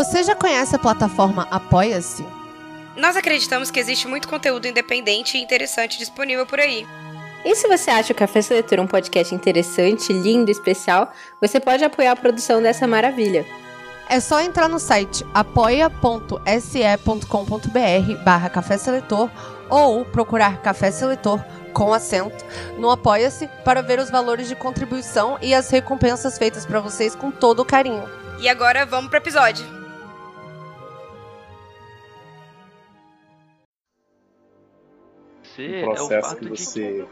Você já conhece a plataforma Apoia-se? Nós acreditamos que existe muito conteúdo independente e interessante disponível por aí. E se você acha o Café Seletor um podcast interessante, lindo, especial, você pode apoiar a produção dessa maravilha. É só entrar no site apoia.se.com.br barra Café Seletor ou procurar Café Seletor com acento no Apoia-se para ver os valores de contribuição e as recompensas feitas para vocês com todo o carinho. E agora vamos pro episódio. Você o é o processo fato que de você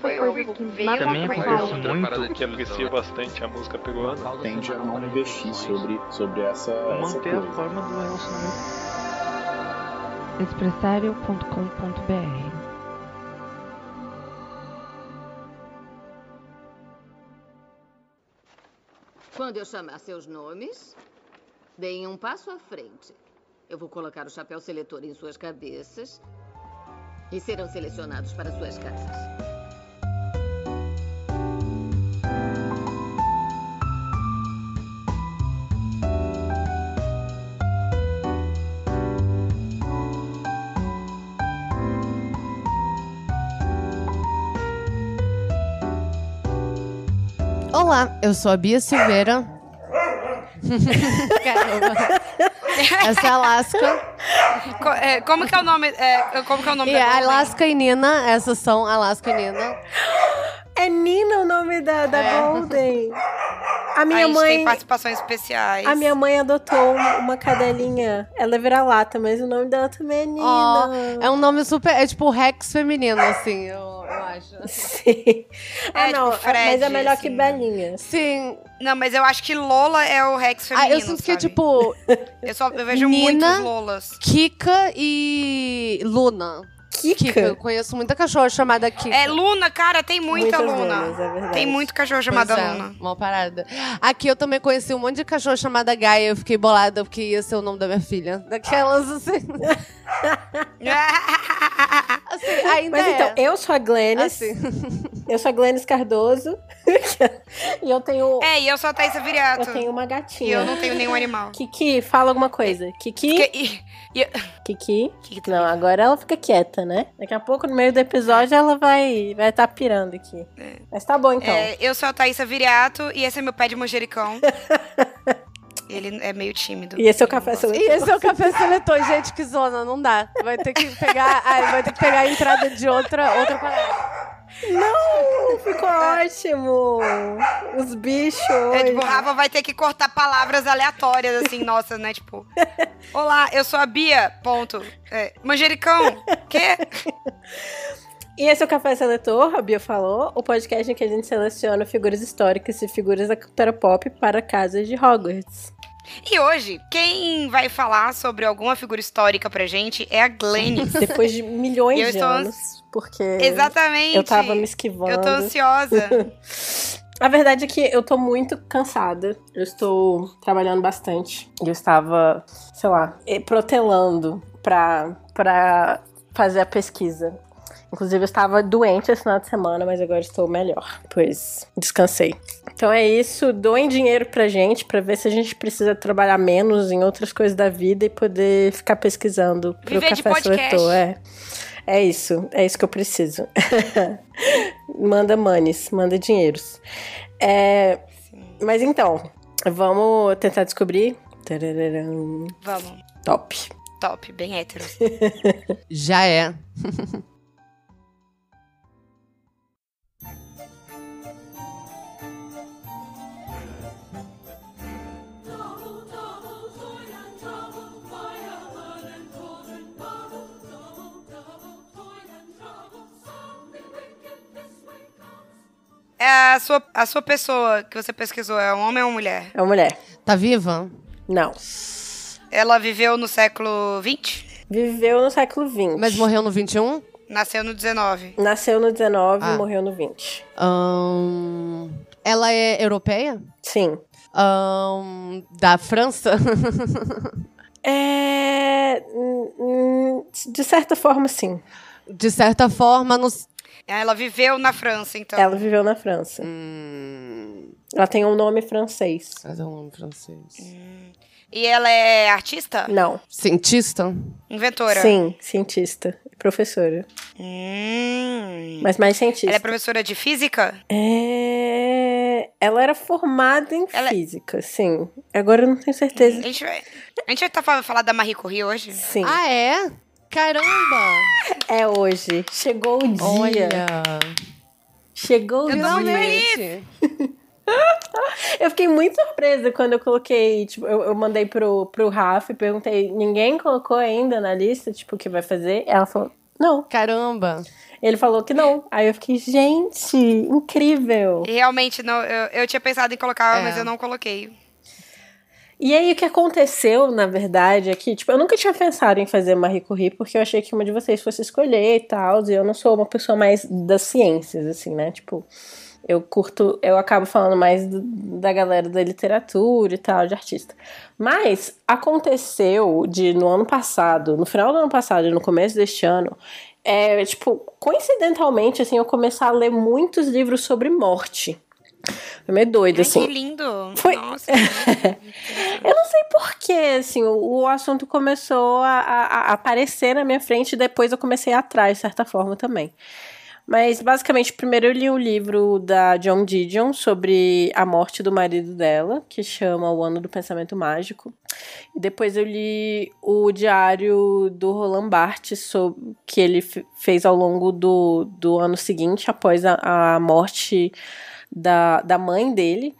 Foi algo que veio Também acontece muito que aprecia bastante a música peruana. tende a não investir sobre, sobre essa, essa manter a coisa. forma do relacionamento. expressario.com.br Quando eu chamar seus nomes, deem um passo à frente. Eu vou colocar o chapéu seletor em suas cabeças e serão selecionados para suas casas. Olá, eu sou a Bia Silveira. Caramba. Essa é a Alaska. Co- é, como que é o nome? é, como que é o nome E da a Golden? Alaska e Nina, essas são Alaska e Nina. É Nina o nome da, da É. Golden. A a minha gente mãe. tem participações especiais. A minha mãe adotou um- uma cadelinha. Ela é vira-lata, mas o nome dela também é Nina. Ó, é um nome super. É tipo Rex feminino, assim, eu, eu acho. Sim. Ah, É, não. tipo Fred, mas é melhor que assim. Belinha. Sim. Não, mas eu acho que Lola é o Rex Ah, feminino, eu sinto que, tipo, Eu, só, eu vejo Nina- muitos Lolas. Kika e Luna. Kika. Eu conheço muita cachorra chamada Kika. É, Luna, cara, tem muita Muitas Luna. Lunas, é verdade. Tem muito cachorro chamado Pois é, Luna. Uma parada. Aqui eu também conheci um monte de cachorro chamada Gaia. Eu fiquei bolada porque ia ser o nome da minha filha. Daquelas assim. assim ainda Mas é. então, eu sou a Glennis. Assim. Eu sou a Glennis Cardoso. e eu tenho. é, e eu sou a Thaisa Viriato. Eu tenho uma E gatinha. eu não tenho nenhum animal. Kiki, fala alguma coisa. Kiki. E- e- Kiki. que que Não, agora ela fica quieta, né? Daqui a pouco, no meio do episódio, ela vai vai estar pirando aqui. Mas tá bom, então. É, eu sou a Thaisa Viriato e esse é meu pé de manjericão. Ele é meio tímido. E esse é o café E seletor. esse é o café seletor, gente, que zona, não dá. Vai ter que pegar, ai, vai ter que pegar a entrada de outra, outra parada. Não, ficou ótimo. Os bichos. É, tipo, o. Rafa vai ter que cortar palavras aleatórias, assim, nossa, né? Tipo, olá, eu sou a Bia, ponto. É, manjericão, quê? E esse é o Café Seletor, a Bia falou, o podcast em que a gente seleciona figuras históricas e figuras da cultura pop para casas de Hogwarts. E hoje, quem vai falar sobre alguma figura histórica pra gente é a Glennis. Depois de milhões de estou anos. Porque Exatamente. eu tava me esquivando. Eu tô ansiosa. A verdade é que eu tô muito cansada. Eu estou trabalhando bastante. Eu estava, sei lá, protelando pra, pra fazer a pesquisa. Inclusive, eu estava doente esse final de semana, mas agora estou melhor, pois descansei. Então é isso. Doem dinheiro pra gente, pra ver se a gente precisa trabalhar menos em outras coisas da vida e poder ficar pesquisando pro Viver Café. Seletor. É. É isso, é isso que eu preciso. manda manes, manda dinheiros. É, mas então, vamos tentar descobrir. Vamos. Top. Top, bem hétero. Já é. É a sua, a sua pessoa que você pesquisou é um homem ou uma mulher? É uma mulher. Tá viva? Não. Ela viveu no século XX? Viveu no século XX. Mas morreu no 21? Nasceu no 19. Nasceu no 19 Ah. e morreu no 20. Ahn, ela é europeia? Sim. Ahn, da França? É. De certa forma, sim. De certa forma, no... Ela viveu na França, então. Ela viveu na França. Hum, Ela tem um nome francês. Mas é um nome francês. E ela é artista? Não. Cientista? Inventora? Sim, cientista. Professora. Hum. Mas mais cientista. Ela é professora de física? É... Ela era formada em Ela- física, sim. Agora eu não tenho A certeza. gente vai, a gente vai tá falando, falar da Marie Curie hoje? Sim. Ah, é? Caramba! É hoje. Chegou o dia. Olha! Chegou o dia. Eu fiquei muito surpresa quando eu coloquei, tipo, eu, eu mandei pro, pro Rafa e perguntei, ninguém colocou ainda na lista, tipo, o que vai fazer? Ela falou, não. Caramba! Ele falou que não. Aí eu fiquei, gente, incrível. Realmente, não, eu, eu tinha pensado em colocar, É. mas eu não coloquei. E aí o que aconteceu, na verdade, é que, tipo, eu nunca tinha pensado em fazer Marie Curie, porque eu achei que uma de vocês fosse escolher e tal, e eu não sou uma pessoa mais das ciências, assim, né? Tipo, eu curto, eu acabo falando mais do- da galera da literatura e tal, de artista. Mas aconteceu de, no ano passado, no final do ano passado e no começo deste ano, é, tipo, coincidentalmente, assim, eu começar a ler muitos livros sobre morte. Foi meio doido, Ai, assim. que lindo. Foi- Nossa. Eu não sei porquê, assim, o, o assunto começou a, a- aparecer na minha frente e depois eu comecei atrás, de certa forma, também. Mas, basicamente, primeiro eu li o livro da John Didion sobre a morte do marido dela, que chama O Ano do Pensamento Mágico. E depois eu li o diário do Roland Barthes, sobre, que ele fe- fez ao longo do, do ano seguinte, após a, a morte da, da mãe dele,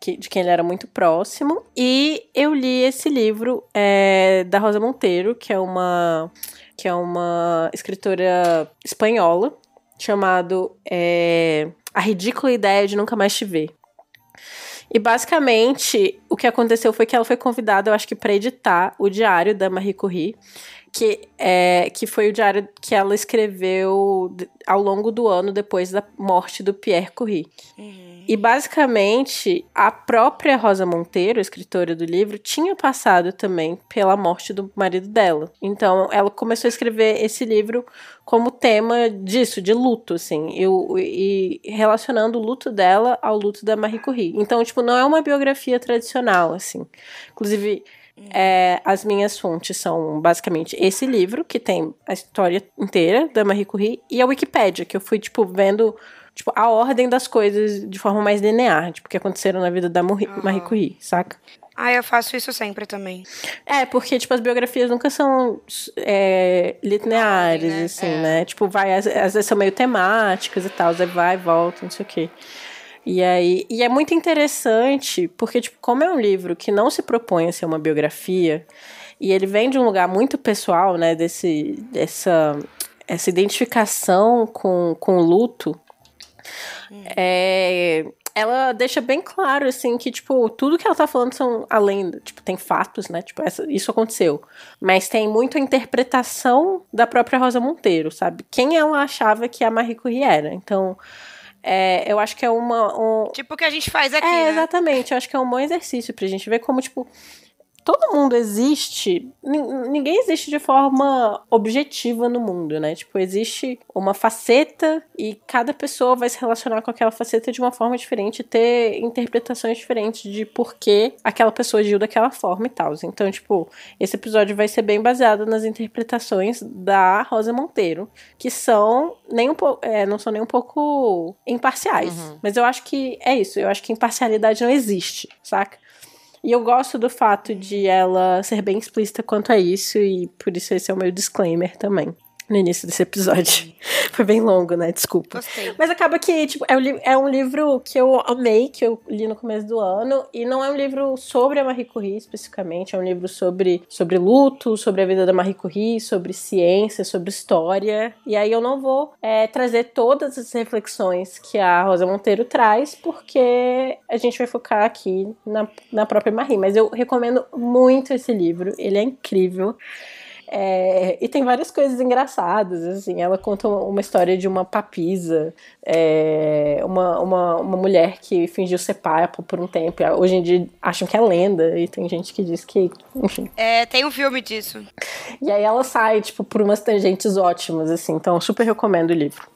de, de quem ele era muito próximo. E eu li esse livro é, da Rosa Monteiro, que é uma, que é uma escritora espanhola, chamado é, A Ridícula Ideia de Nunca Mais Te Ver. E basicamente o que aconteceu foi que ela foi convidada, eu acho que, para editar o diário da Marie Curie, que, é, que foi o diário que ela escreveu ao longo do ano depois da morte do Pierre Curie. E basicamente, a própria Rosa Monteiro, escritora do livro, tinha passado também pela morte do marido dela. Então, ela começou a escrever esse livro como tema disso, de luto, assim, e, e relacionando o luto dela ao luto da Marie Curie. Então, tipo, não é uma biografia tradicional, assim. Inclusive, é, as minhas fontes são basicamente esse livro, que tem a história inteira da Marie Curie, e a Wikipédia, que eu fui, tipo, vendo tipo, a ordem das coisas de forma mais linear, tipo, que aconteceram na vida da Marie, Marie Curie, saca? Ah, eu faço isso sempre também. É, porque, tipo, as biografias nunca são é, lineares, ordem, né? assim, É. né? Tipo, vai, às, às vezes são meio temáticas e tal, vai e volta, não sei o quê. E aí, e é muito interessante, porque, tipo, como é um livro que não se propõe a ser uma biografia, e ele vem de um lugar muito pessoal, né, desse, dessa, essa identificação com, com o luto, é, ela deixa bem claro, assim, que, tipo, tudo que ela tá falando são além, tipo, tem fatos, né, tipo, essa- isso aconteceu, mas tem muito a interpretação da própria Rosa Monteiro, sabe? Quem ela achava que a Marie Curie era, então... é, eu acho que é uma, um, Tipo o que a gente faz aqui, é, né? exatamente. Eu acho que é um bom exercício pra gente ver como, tipo, todo mundo existe. nin- Ninguém existe de forma objetiva no mundo, né? Tipo, existe uma faceta e cada pessoa vai se relacionar com aquela faceta de uma forma diferente, ter interpretações diferentes de por que aquela pessoa agiu daquela forma e tal. Então, tipo, esse episódio vai ser bem baseado nas interpretações da Rosa Monteiro, que são nem um pouco, é, não são nem um pouco imparciais. Mas eu acho que é isso. Eu acho que imparcialidade não existe, saca? E eu gosto do fato de ela ser bem explícita quanto a isso, e por isso esse é o meu disclaimer também. No início desse episódio. Foi bem longo, né? Desculpa. Gostei. Mas acaba que, tipo, é um, é um livro que eu amei, que eu li no começo do ano, e não é um livro sobre a Marie Curie especificamente, é um livro sobre, sobre luto, sobre a vida da Marie Curie, sobre ciência, sobre história. E aí eu não vou é, trazer todas as reflexões que a Rosa Monteiro traz, porque a gente vai focar aqui na, na própria Marie. Mas eu recomendo muito esse livro, ele é incrível. É, e tem várias coisas engraçadas, assim, ela conta uma história de uma papisa, é, uma, uma, uma mulher que fingiu ser papa por um tempo, e hoje em dia acham que é lenda, e tem gente que diz que, enfim. É, tem um filme disso. E aí ela sai, tipo, por umas tangentes ótimas, assim, então super recomendo o livro.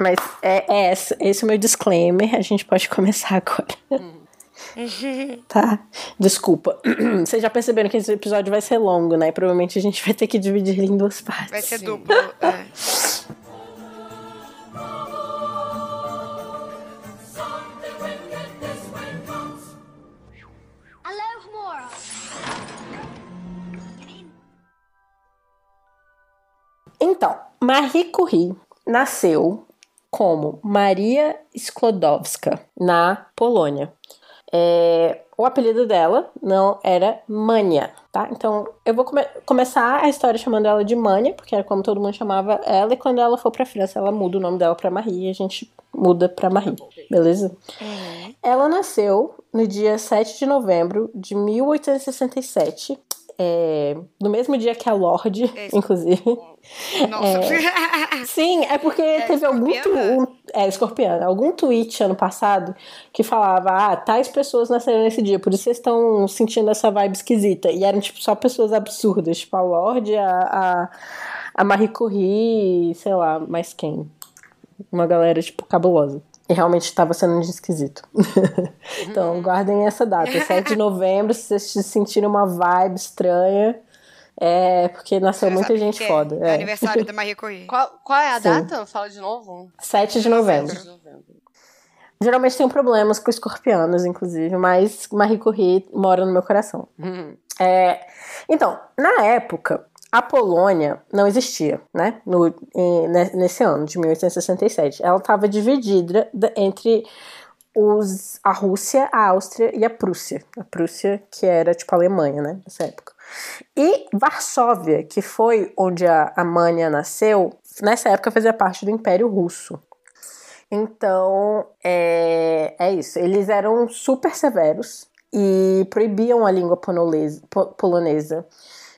Mas é, é esse, esse é o meu disclaimer. A gente pode começar agora. Tá? Desculpa. Vocês já perceberam que esse episódio vai ser longo, né? Provavelmente a gente vai ter que dividir ele em duas partes. Vai ser duplo. é. Então, Marie Curie nasceu como Maria Sklodowska, na Polônia. É, o apelido dela não era Mania, tá? Então, eu vou come- começar a história chamando ela de Mania, porque era como todo mundo chamava ela, e quando ela for pra França, ela muda o nome dela pra Marie e a gente muda pra Marie, beleza? Ela nasceu no dia 7 de novembro de 1867, é, no mesmo dia que a Lorde, Esse- inclusive. Nossa. Sim, é porque teve algum escorpiana? tu, é, escorpiana, algum tweet ano passado que falava, ah, tais pessoas nasceram nesse dia, por isso vocês estão sentindo essa vibe esquisita. E eram, tipo, só pessoas absurdas, tipo a Lorde, a, a, a Marie Curie, sei lá, mais quem? Uma galera, tipo, cabulosa. E realmente estava sendo um dia esquisito. então, guardem essa data, 7 de novembro, se vocês sentirem uma vibe estranha, é porque nasceu Você muita gente é? foda. É é. aniversário da Marie Curie. Qual, qual é a Sim. data? Fala de novo. 7 de novembro. Geralmente tenho problemas com escorpianos, inclusive, mas Marie Curie mora no meu coração. Hum. É, então, na época, a Polônia não existia, né? No, em- ne- nesse ano de 1867. Ela estava dividida da- entre os, a Rússia, a Áustria e a Prússia. A Prússia, que era tipo a Alemanha, né? Nessa época. E Varsóvia, que foi onde a, a Mania nasceu, nessa época fazia parte do Império Russo. Então, é, é isso. Eles eram super severos e proibiam a língua polonesa, po- polonesa.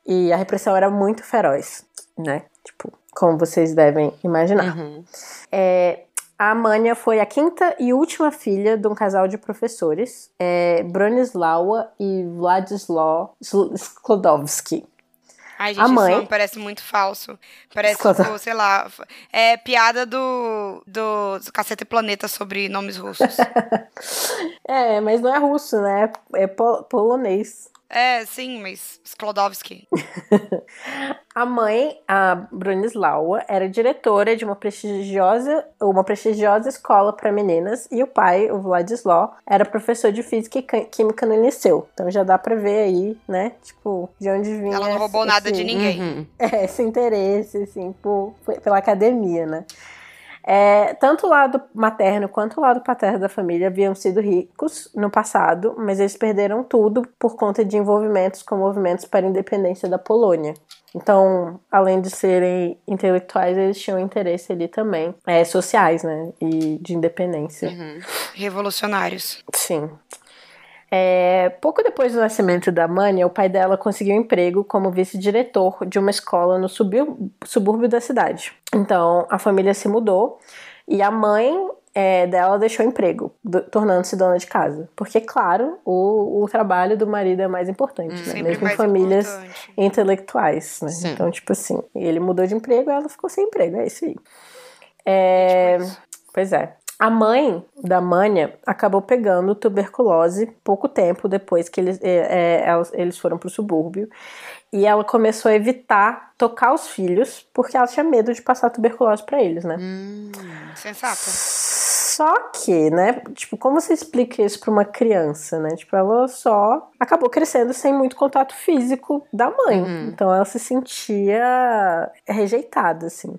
E a repressão era muito feroz, né? Tipo, como vocês devem imaginar. Uhum. É, a Mania foi a quinta e última filha de um casal de professores, é, Bronislawa e Sl- Sklodowski. Ai, gente, A mãe- nome parece muito falso. Parece, tipo, sei lá, é piada do, do Caceta e Planeta sobre nomes russos. É, mas não é russo, né? É po- polonês. É, sim, mas Sklodowski. A mãe, a Bronislawa, era diretora de uma prestigiosa, uma prestigiosa escola para meninas e o pai, o Władysław, era professor de física e química no liceu. Então já dá pra ver aí, né? Tipo, de onde vinha Ela não roubou esse- nada de ninguém. Uhum. é, esse interesse, assim, por, pela academia, né? É, tanto o lado materno quanto o lado paterno da família haviam sido ricos no passado, mas eles perderam tudo por conta de envolvimentos com movimentos para a independência da Polônia. Então, além de serem intelectuais, eles tinham interesse ali também, é, sociais, né? E de independência. Uhum. Revolucionários. Sim. É, pouco depois do nascimento da Mania, o pai dela conseguiu um emprego como vice-diretor de uma escola no subúrbio, da cidade. Então, a família se mudou e a mãe é, dela deixou o emprego, do- tornando-se dona de casa. Porque, claro, o, o trabalho do marido é mais importante, né? Sempre Mesmo em famílias importante. intelectuais, né? Sim. Então, tipo assim, ele mudou de emprego, ela ficou sem emprego, é isso aí. É, pois é. A mãe da Mania acabou pegando tuberculose pouco tempo depois que eles, é, é, eles foram pro subúrbio. E ela começou a evitar tocar os filhos porque ela tinha medo de passar tuberculose pra eles, né? Hum. Sensato. Só que, né, tipo, como você explica isso pra uma criança, né? Tipo, ela só acabou crescendo sem muito contato físico da mãe. Uhum. Então ela se sentia rejeitada, assim.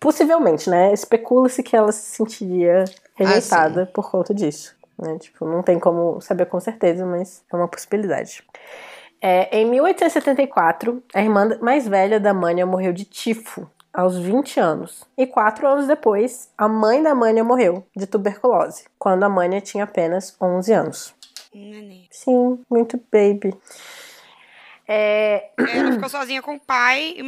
Possivelmente, né? Especula-se que ela se sentiria rejeitada por conta disso. Né? Tipo, não tem como saber com certeza, mas é uma possibilidade. É, em 1874, a irmã mais velha da Mania morreu de tifo aos 20 anos. E quatro anos depois, a mãe da Mania morreu de tuberculose, quando a Mania tinha apenas 11 anos. Neném. Sim, muito baby. É, Ela ficou sozinha com o pai e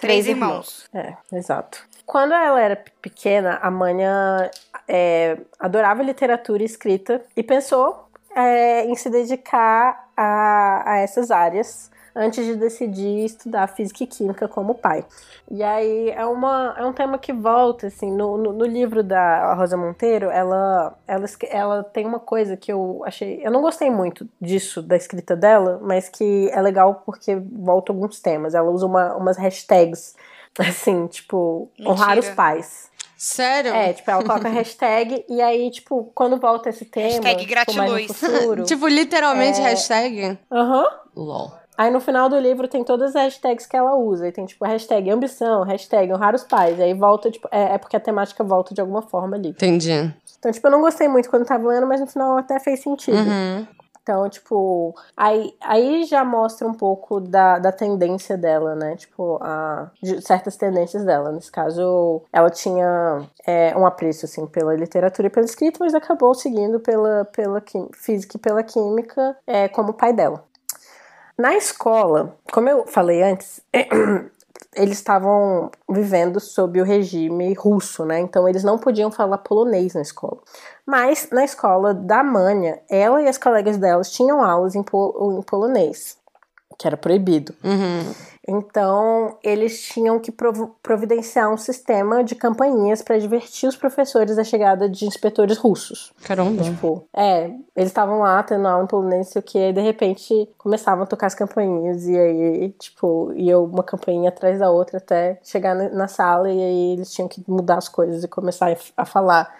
três, irmãos. É, exato. Quando ela era pe- pequena, a Mania é, adorava literatura escrita e pensou é, em se dedicar a, a essas áreas antes de decidir estudar física e química como pai. E aí é, uma, é um tema que volta, assim, no, no, no livro da Rosa Monteiro, ela, ela, ela tem uma coisa que eu achei. Eu não gostei muito disso, da escrita dela, mas que é legal porque volta alguns temas. Ela usa uma, umas hashtags, assim, tipo, Mentira. honrar os pais. Sério? É, tipo, ela coloca hashtag e aí, tipo, quando volta esse tema, Hashtag tipo, gratiluz. futuro. Tipo, literalmente É. hashtag? Aham. LOL. Aí no final do livro tem todas as hashtags que ela usa. E tem tipo hashtag ambição, hashtag honrar os pais. E aí volta, tipo, é, é porque a temática volta de alguma forma ali. Entendi. Então, tipo, eu não gostei muito quando tava lendo, mas no final até fez sentido. Uhum. Então, tipo, aí, aí já mostra um pouco da, da tendência dela, né? Tipo, a, certas tendências dela. Nesse caso, ela tinha é, um apreço, assim, pela literatura e pela escrita, mas acabou seguindo pela, pela física e pela química é, como pai dela. Na escola, como eu falei antes, eles estavam vivendo sob o regime russo, né? Então eles não podiam falar polonês na escola. Mas na escola da Mânia, ela e as colegas delas tinham aulas em, pol- em polonês, que era proibido. Uhum. Então, eles tinham que providenciar um sistema de campainhas para divertir os professores da chegada de inspetores russos. Caramba. Tipo, é, eles estavam lá tendo aula em polonês, sei o que, e de repente começavam a tocar as campainhas, e aí, tipo, ia uma campainha atrás da outra até chegar na, sala, e aí eles tinham que mudar as coisas e começar a falar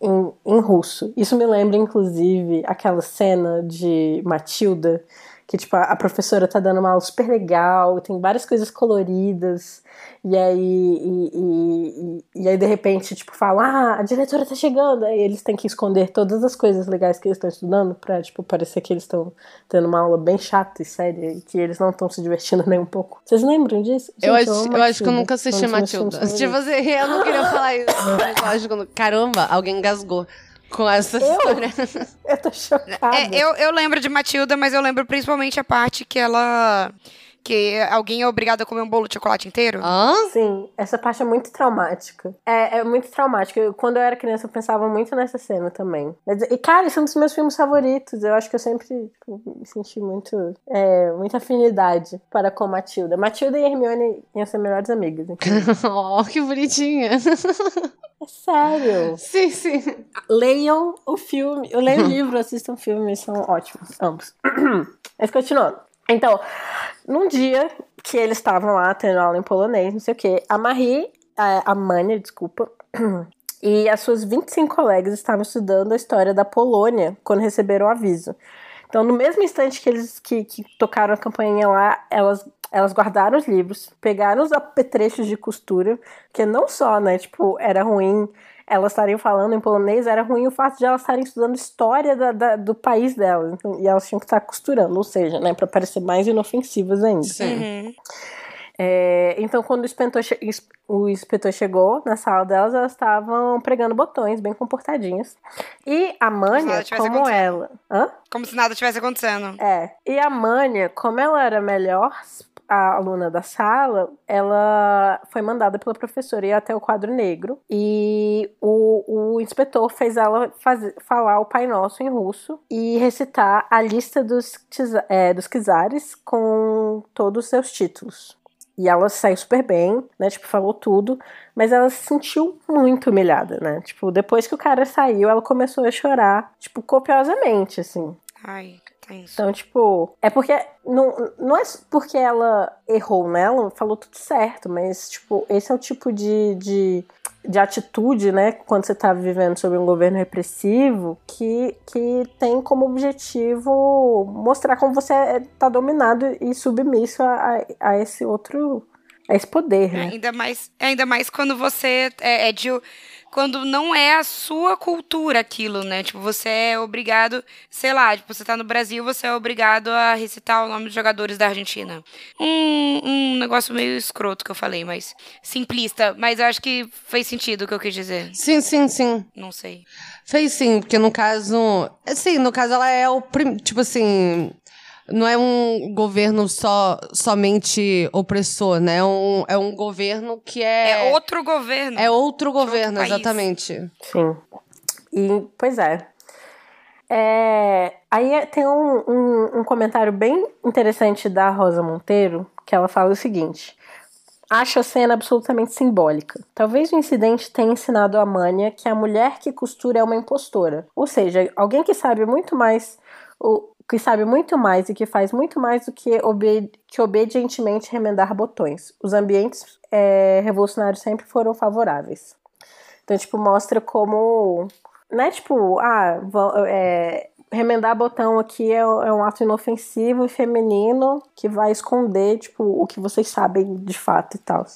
em, em russo. Isso me lembra, inclusive, aquela cena de Matilda, que, tipo, a, professora tá dando uma aula super legal, tem várias coisas coloridas, e aí, e, e- e- aí de repente, tipo, fala, ah, a diretora tá chegando, aí eles têm que esconder todas as coisas legais que eles estão estudando pra, tipo, parecer que eles estão tendo uma aula bem chata e séria, e que eles não estão se divertindo nem um pouco. Vocês lembram disso? Eu, Gente, acho, amo eu acho que eu nunca assisti Matilda. Tipo eu não queria falar isso. Mas eu acho que eu Caramba, alguém engasgou com essa história. Eu tô chocada. É, eu, eu lembro de Matilda, mas eu lembro principalmente a parte que ela. Que alguém é obrigado a comer um bolo de chocolate inteiro. Hã? Sim, essa parte é muito traumática. É, é muito traumática. Eu- Quando eu era criança, eu pensava muito nessa cena também. E, cara, esse é um dos meus filmes favoritos. Eu acho que eu sempre tipo, me senti muito, é, muita afinidade para com Matilda. Matilda e Hermione iam ser melhores amigas. Oh, que bonitinha. É sério. Sim, sim. Leiam o filme. Eu leio o livro, assistam o filme, são ótimos, ambos. Mas continuando. Então, num dia que eles estavam lá tendo aula em polonês, não sei o quê, a Marie, a, a Mania, desculpa, e as suas 25 colegas estavam estudando a história da Polônia quando receberam o aviso. Então, no mesmo instante que eles que, que tocaram a campainha lá, elas, elas guardaram os livros, pegaram os apetrechos de costura, que não só, né, tipo, era ruim elas estarem falando em polonês, era ruim o fato de elas estarem estudando história da- da- do país delas. Então, e elas tinham que estar costurando, ou seja, né, para parecer mais inofensivas ainda. Sim. Uhum. É, então, quando o inspetor, o inspetor chegou na sala delas, elas estavam pregando botões, bem comportadinhas. E a Mânia, como acontecendo. ela. Hã? Como se nada tivesse acontecendo. É. E a Mânia, como ela era melhor a aluna da sala, ela foi mandada pela professora ir até o quadro negro. E o, o inspetor fez ela falar o Pai Nosso em russo e recitar a lista dos, é, dos czares com todos os seus títulos. E ela saiu super bem, né? Tipo, falou tudo. Mas ela se sentiu muito humilhada, né? Tipo, depois que o cara saiu, ela começou a chorar, tipo, copiosamente, assim. Ai, tenso. Então, tipo, é porque. Não, não é porque ela errou nela, falou tudo certo, mas, tipo, esse é o tipo de, de, de atitude, né, quando você tá vivendo sob um governo repressivo, que, que tem como objetivo mostrar como você é- tá dominado e submisso a, a, a esse outro. a esse poder, É, né? ainda mais, ainda mais quando você é, é de. Quando não é a sua cultura aquilo, né? Tipo, você é obrigado, sei lá, tipo, você tá no Brasil, você é obrigado a recitar o nome dos jogadores da Argentina. Um, um negócio meio escroto que eu falei, mas simplista. Mas eu acho que fez sentido o que eu quis dizer. Sim, sim, sim. Não sei. Fez sim, porque no caso. Sim, no caso ela é o. prim- Tipo assim. Não é um governo só somente opressor, né? É um, é um governo que é. É, outro governo. É outro outro governo, país. exatamente. Sim. E, pois é. É, aí tem um, um, um comentário bem interessante da Rosa Monteiro, que ela fala o seguinte. Acho a cena absolutamente simbólica. Talvez o incidente tenha ensinado a Mânia que a mulher que costura é uma impostora. Ou seja, alguém que sabe muito mais, o, que sabe muito mais e que faz muito mais do que, obe que obedientemente remendar botões. Os ambientes é, revolucionários sempre foram favoráveis. Então, tipo, mostra como. Não é tipo, ah, é, remendar botão aqui é, é, um ato inofensivo e feminino que vai esconder, tipo, o que vocês sabem de fato e tal.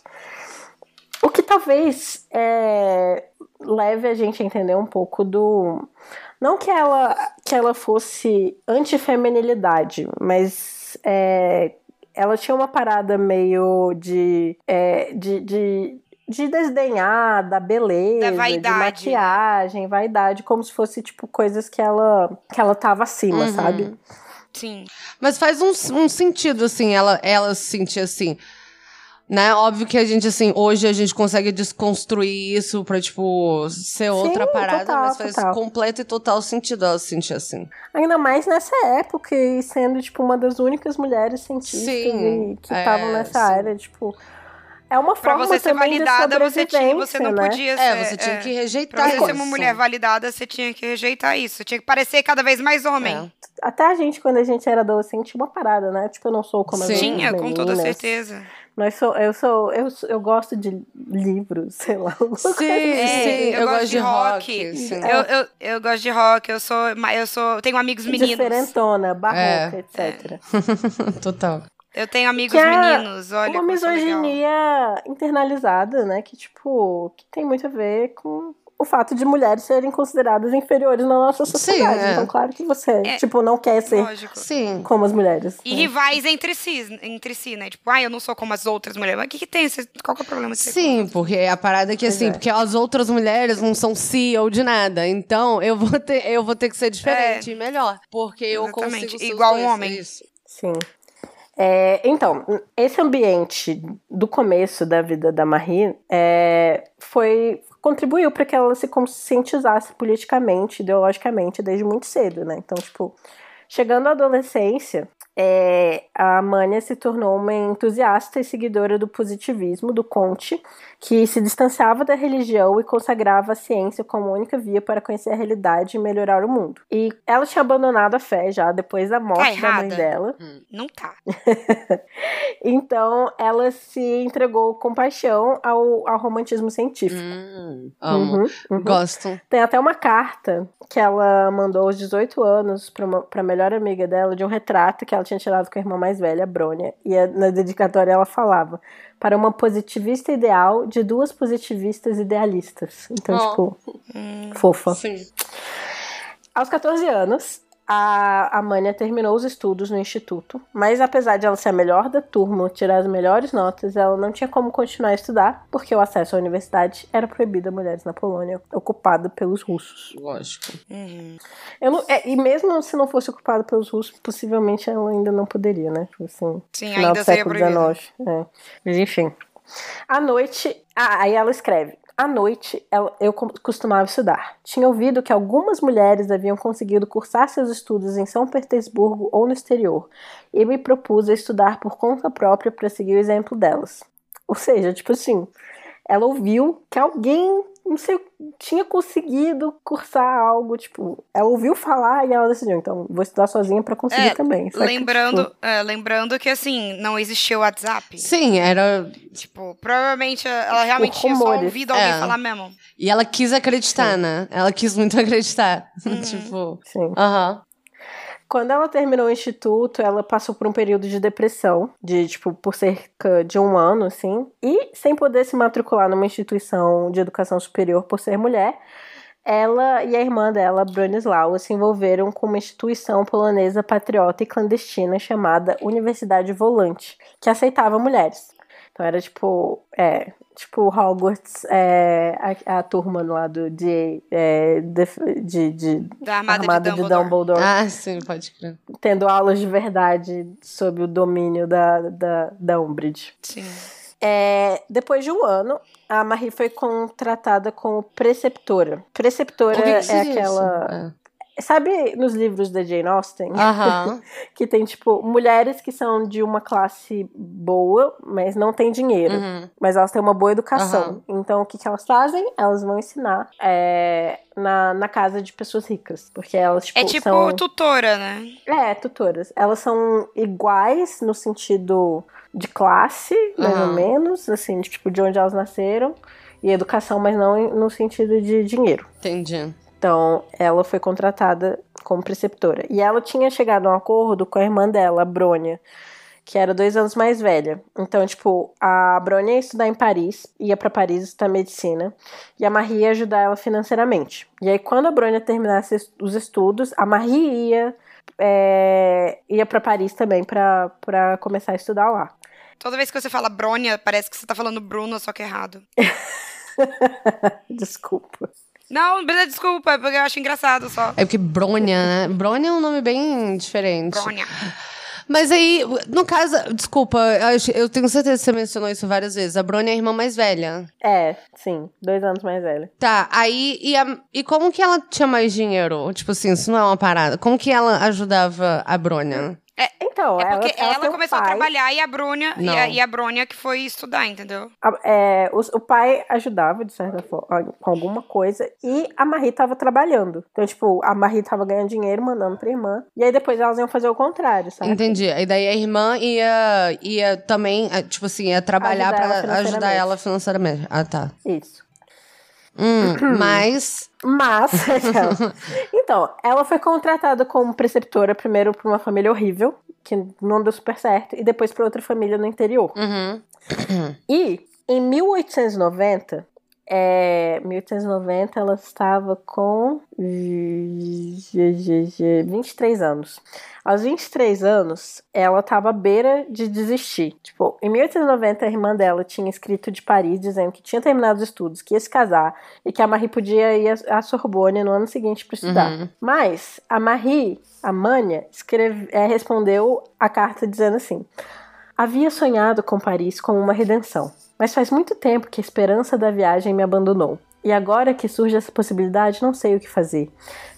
O que talvez é, leve a gente a entender um pouco do. Não que ela, que ela fosse antifeminilidade, mas é, ela tinha uma parada meio de, é, de, de de desdenhar da beleza, da vaidade. de maquiagem, vaidade, como se fosse tipo coisas que ela que ela tava acima, uhum. sabe? Sim. Mas faz um, um sentido assim, ela ela se sentir assim. Né? Óbvio que a gente, assim, hoje a gente consegue desconstruir isso pra, tipo, ser outra Sim, parada, total, mas faz total. completo e total sentido ela se sentir assim. Ainda mais nessa época e sendo, tipo, uma das únicas mulheres cientistas Sim, que estavam é, nessa sim. área, tipo. É uma forma pra você ser validada, você, tinha, você não né? podia ser. É, você tinha que rejeitar pra você ser uma mulher validada, você tinha que rejeitar isso. Você tinha que parecer cada vez mais homem. É. Até a gente, quando a gente era adolescente, tinha uma parada, né? Tipo, eu não sou como as Sim, Tinha, com toda certeza. Nós sou, eu sou, eu, eu gosto de livros, sei lá. Sim, assim. é, sim, eu, eu gosto, de rock. rock eu, eu, eu gosto de rock, eu sou, eu sou, tenho amigos meninos. Diferentona, barroca, é. etc. É. Total. Eu tenho amigos que é meninos, olha. Uma misoginia internalizada, né? Que, tipo, que tem muito a ver com o fato de mulheres serem consideradas inferiores na nossa sociedade. Sim, é. Então, claro que você, é, tipo, não quer ser Sim. como as mulheres. E né? rivais entre si, entre si, né? Tipo, ah, eu não sou como as outras mulheres. Mas o que, que tem? Qual que é o problema? De Sim, porque a parada é que, assim, é. porque as outras mulheres não são CEO de nada. Então, eu vou ter, eu vou ter que ser diferente é. e melhor. Porque Exatamente. eu consigo ser Igual um homem. Isso. Sim. É, então, esse ambiente do começo da vida da Marie é, foi contribuiu para que ela se conscientizasse politicamente, ideologicamente desde muito cedo, né? Então, tipo, chegando à adolescência, é, a Mânia se tornou uma entusiasta e seguidora do positivismo do Conte, que se distanciava da religião e consagrava a ciência como única via para conhecer a realidade e melhorar o mundo. E ela tinha abandonado a fé já depois da morte tá da mãe dela. Hum, não tá. então ela se entregou com paixão ao, ao romantismo científico. Hum, amo. Uhum, uhum. Gosto. Tem até uma carta que ela mandou aos 18 anos para a melhor amiga dela de um retrato que ela tinha tirado com a irmã mais velha, a Brônia. E na dedicatória ela falava: para uma positivista ideal de duas positivistas idealistas. Então, oh. tipo, hum, fofa. Sim. Aos 14 anos, a, a Mânia terminou os estudos no instituto, mas apesar de ela ser a melhor da turma, tirar as melhores notas, ela não tinha como continuar a estudar, porque o acesso à universidade era proibido a mulheres na Polônia, ocupada pelos russos. Lógico. Uhum. Eu é, e mesmo se não fosse ocupada pelos russos, possivelmente ela ainda não poderia, né? Tipo assim, Sim, ainda do século XIX. É. Mas enfim. À noite. Ah, aí ela escreve: à noite, eu costumava estudar. Tinha ouvido que algumas mulheres haviam conseguido cursar seus estudos em São Petersburgo ou no exterior, e me propus a estudar por conta própria para seguir o exemplo delas. Ou seja, tipo assim, ela ouviu que alguém não sei, tinha conseguido cursar algo, tipo, ela ouviu falar e ela decidiu, então vou estudar sozinha para conseguir é, também. Lembrando, que, tipo, é, lembrando que assim, não existia o WhatsApp. Sim, era tipo, provavelmente ela realmente tinha só ouvido alguém é. falar mesmo. E ela quis acreditar, Sim. né? Ela quis muito acreditar. Uhum. tipo, Sim. Aham. Uhum. Quando ela terminou o instituto, ela passou por um período de depressão, de tipo, por cerca de um ano, assim, e sem poder se matricular numa instituição de educação superior por ser mulher, ela e a irmã dela, Bronislawa, se envolveram com uma instituição polonesa patriota e clandestina chamada Universidade Volante, que aceitava mulheres. Então era tipo, é, tipo Hogwarts, é, a, a, turma lá do de, é, de, de, de, da armada, armada de, Dumbledore. de, Dumbledore. Ah, sim, pode crer. Tendo aulas de verdade sob o domínio da, da, da Umbridge. Sim. É, depois de um ano, a Marie foi contratada como preceptora. Preceptora é aquela. É Sabe nos livros da Jane Austen? Aham. que tem, tipo, mulheres que são de uma classe boa, mas não tem dinheiro. Uhum. Mas elas têm uma boa educação. Então, o que, que elas fazem? Elas vão ensinar é, na, na casa de pessoas ricas. Porque elas, tipo, É tipo são... tutora, né? É, tutoras. Elas são iguais no sentido de classe, mais ou menos, assim, de, tipo, de onde elas nasceram. E educação, mas não no sentido de dinheiro. Entendi. Então, ela foi contratada como preceptora. E ela tinha chegado a um acordo com a irmã dela, a Brônia, que era dois anos mais velha. Então, tipo, a Brônia ia estudar em Paris, ia pra Paris estudar medicina, e a Marie ia ajudar ela financeiramente. E aí, quando a Brônia terminasse os estudos, a Marie ia, é, ia para Paris também pra pra começar a estudar lá. Toda vez que você fala Brônia, parece que você tá falando Bruna, só que errado. Desculpa. Não, beleza, desculpa, é porque eu acho engraçado só. É porque Brônia, né? Brônia é um nome bem diferente. Brônia. Mas aí, no caso, desculpa, eu tenho certeza que você mencionou isso várias vezes. A Brônia é a irmã mais velha. É, sim, dois anos mais velha. Tá, aí, e, a- e como que ela tinha mais dinheiro? Tipo assim, isso não é uma parada. Como que ela ajudava a Brônia? Então, É porque ela, ela, ela começou a pai- trabalhar e a Brônia e a, e a Brônia que foi estudar, entendeu? A- é, os- o, pai ajudava, de certa forma, com alguma coisa, e a Marie tava trabalhando. Então, tipo, a Marie tava ganhando dinheiro, mandando pra irmã. E aí depois elas iam fazer o contrário, sabe? Entendi. E daí a irmã ia, ia também, eh, tipo assim, ia trabalhar Ajudar ela pra ajudar financeiramente. ela financeiramente. Ah, tá. Isso. Hum, mas. Mas, aquela- então, ela foi contratada como preceptora primeiro pra uma família horrível, que não deu super certo, e depois pra outra família no interior. Uhum. E em 1890, é, 1890 ela estava com 23 anos. Aos 23 anos, ela estava à beira de desistir. Tipo, em 1890 a irmã dela tinha escrito de Paris dizendo que tinha terminado os estudos, que ia se casar e que a Marie podia ir à Sorbonne no ano seguinte para estudar. Uhum. Mas a Marie, a Mania, escreve, é, respondeu a carta dizendo assim: Havia sonhado com Paris como uma redenção, mas faz muito tempo que a esperança da viagem me abandonou. E agora que surge essa possibilidade, não sei o que fazer.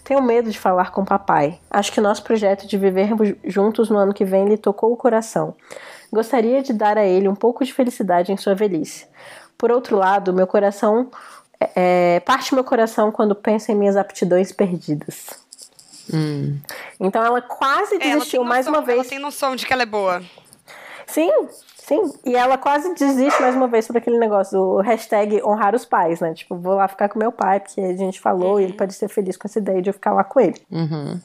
Tenho medo de falar com papai. Acho que o nosso projeto de vivermos juntos no ano que vem lhe tocou o coração. Gostaria de dar a ele um pouco de felicidade em sua velhice. Por outro lado, meu coração é, parte meu coração quando penso em minhas aptidões perdidas. Hum. Então ela quase É, ela desistiu mais noção- uma vez. Ela tem noção de que ela é boa. Sim, sim. E ela quase desiste mais uma vez sobre aquele negócio do hashtag honrar os pais, né? Tipo, vou lá ficar com meu pai, porque a gente falou e ele pode ser feliz com essa ideia de eu ficar lá com ele. Uhum.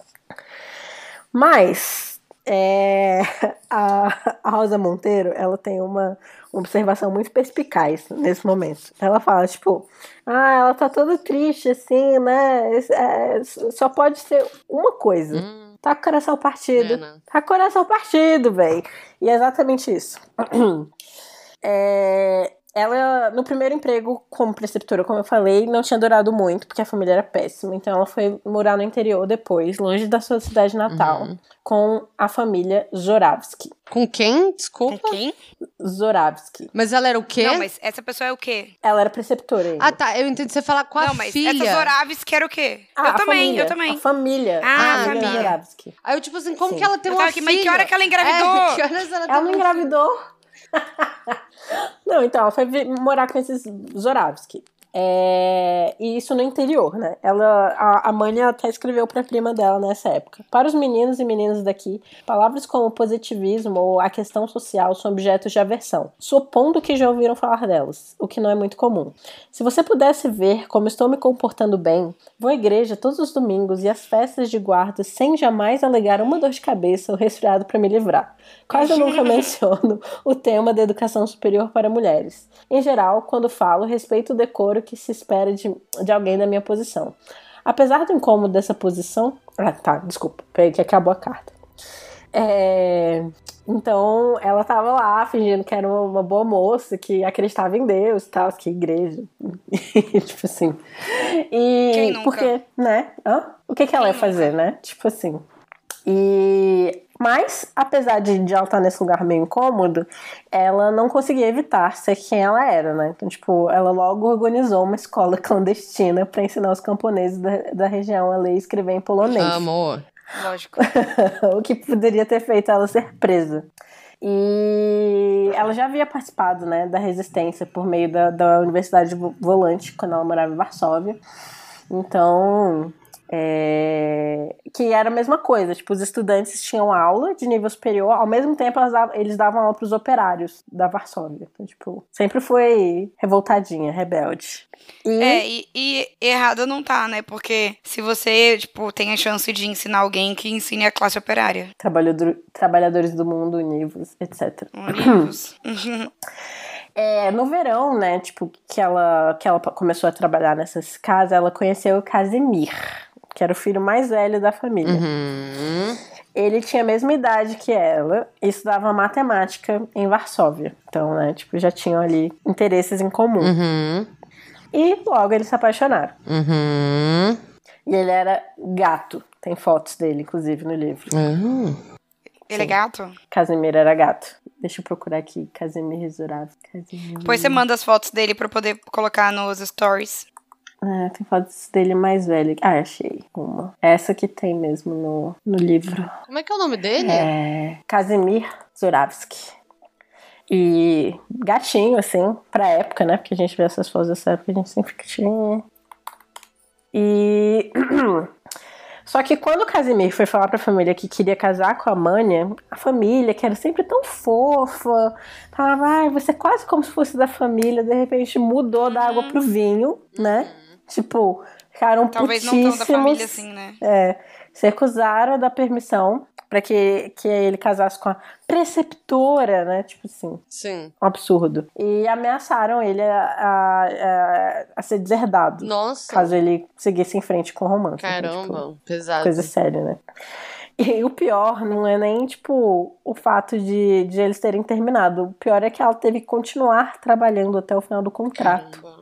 Mas é, a, a Rosa Monteiro, ela tem uma, uma observação muito perspicaz nesse momento. Ela fala, tipo, ah, ela tá toda triste, assim, né? É, só pode ser uma coisa. Hum. Tá com o coração partido. É, né? Tá com o coração partido, véi. E é exatamente isso. É, ela, no primeiro emprego como preceptora, como eu falei, não tinha durado muito, porque a família era péssima. Então ela foi morar no interior depois, longe da sua cidade natal, Uhum. com a família Zoravsky. Com quem? Com Desculpa. quem? Zoravsky. Mas ela era o quê? Não, mas essa pessoa é o quê? Ela era preceptora ainda. Ah, tá. Eu entendi você falar com a não, mas filha. essas Oraves que era o quê? Ah, eu a também, família, eu também. A família. Ah, a família. Zoravsky. Aí eu, tipo assim, como Sim. que ela tem Eu uma aqui, filha? mas que hora que ela engravidou? É, que horas ela, Ela tem não engravidou. Não, então, ela foi morar com esses Zoravsky. É, e isso no interior, né? Ela, a, a mãe até escreveu pra prima dela nessa época. Para os meninos e meninas daqui, palavras como positivismo ou a questão social são objetos de aversão, supondo que já ouviram falar delas, o que não é muito comum. Se você pudesse ver como estou me comportando bem, vou à igreja todos os domingos e às festas de guarda sem jamais alegar uma dor de cabeça ou resfriado para me livrar. Quase nunca menciono o tema da educação superior para mulheres. Em geral, quando falo, respeito o decoro que se espera de, de alguém da minha posição. Apesar do incômodo dessa posição. Ah, tá, desculpa, peraí que acabou a carta. É, Então, ela tava lá fingindo que era uma, boa moça, que acreditava em Deus e tal, que igreja. tipo assim. E porque, né? Hã? O que, que ela ia fazer, né? Tipo assim. E mas, apesar de, de ela estar nesse lugar meio incômodo, ela não conseguia evitar ser quem ela era, né? Então, tipo, ela logo organizou uma escola clandestina para ensinar os camponeses da, da região a ler e escrever em polonês. Amor. Lógico. o que poderia ter feito ela ser presa. E ela já havia participado né, da resistência por meio da, da Universidade Volante, quando ela morava em Varsóvia. Então, é, que era a mesma coisa, tipo, os estudantes tinham aula de nível superior, ao mesmo tempo davam, eles davam aula pros operários da Varsóvia. Então, tipo, sempre foi revoltadinha, rebelde. E... É, e, e errado não tá, né? Porque se você, tipo, tem a chance de ensinar alguém que ensine a classe operária. Trabalhador, trabalhadores do mundo, univos, etc. Univos. É, no verão, né, tipo, que ela, que ela começou a trabalhar nessas casas, ela conheceu o Casimir que era o filho mais velho da família. Uhum. Ele tinha a mesma idade que ela e estudava matemática em Varsóvia. Então, né, tipo, já tinham ali interesses em comum. Uhum. E logo eles se apaixonaram. Uhum. E ele era gato. Tem fotos dele, inclusive, no livro. Uhum. Ele é gato? Casimir era gato. Deixa eu procurar aqui. Casimir Zurav. Casimir. Depois você manda as fotos dele pra eu poder colocar nos stories. É, tem fotos dele mais velho. Ah, achei uma. Essa que tem mesmo no, no livro. Como é que é o nome dele? É. Casimir Zuravsky. E gatinho, assim, pra época, né? Porque a gente vê essas fotos dessa época, a gente sempre tinha. E. Só que quando o Casimir foi falar pra família que queria casar com a Mânia, a família, que era sempre tão fofa, falava, ai, você é quase como se fosse da família, de repente mudou da água pro vinho, né? Tipo, ficaram Talvez putíssimos. não tão da família assim, né? É, se recusaram da permissão para que, que ele casasse com a preceptora, né? Tipo assim, Sim. um absurdo. E ameaçaram ele a, a, a, a ser deserdado. Nossa. Caso ele seguisse em frente com o romance. Então, Caramba, tipo, pesado. coisa séria, né? E o pior não é nem, tipo, o fato de, de eles terem terminado. O pior é que ela teve que continuar trabalhando até o final do contrato. Caramba.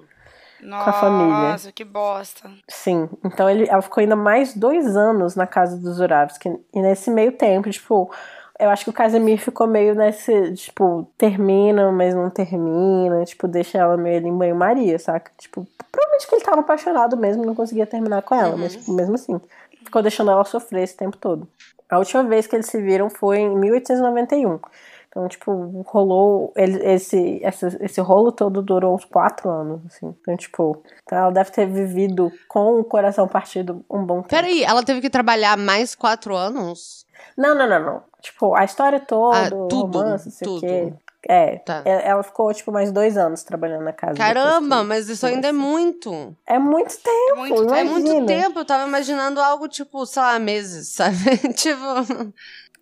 Nossa, a família. que bosta. Sim, então ele, ela ficou ainda mais dois anos na casa dos Zuravsky. E nesse meio tempo, tipo, eu acho que o Casimir ficou meio nesse, tipo, termina, mas não termina, tipo, deixa ela meio ali em banho-maria, saca? Tipo, provavelmente que ele tava apaixonado mesmo, não conseguia terminar com ela, mas, tipo, mesmo assim, ficou deixando ela sofrer esse tempo todo. A última vez que eles se viram foi em 1891. Então, tipo, rolou. Ele, esse, esse, esse rolo todo durou uns quatro anos, assim. Então, tipo, então ela deve ter vivido com o coração partido um bom tempo. Peraí, ela teve que trabalhar mais quatro anos? Não, não, não, não. Tipo, a história toda, Ah, o tudo, romance, sei o tudo. quê. É, Tá. ela ficou, tipo, mais dois anos trabalhando na casa. Caramba, que- mas isso ainda é muito. É muito tempo, muito tempo. É muito tempo. Eu tava imaginando algo tipo, sei lá, meses, sabe? tipo.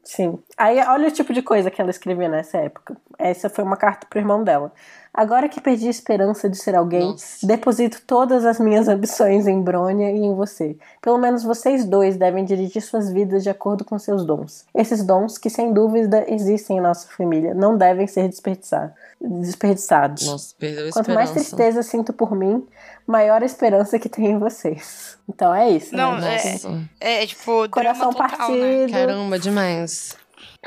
Sim. Aí, olha o tipo de coisa que ela escrevia nessa época. Essa foi uma carta pro irmão dela. Agora que perdi a esperança de ser alguém, Nossa. deposito todas as minhas ambições em Brônia e em você. Pelo menos vocês dois devem dirigir suas vidas de acordo com seus dons. Esses dons, que sem dúvida existem em nossa família, não devem ser desperdiçar- desperdiçados. Nossa, perdeu a Quanto mais tristeza sinto por mim, maior a esperança que tenho em vocês. Então é isso. Não, né? é- Nossa. É, tipo, Coração drama total, partido. né? Caramba, demais.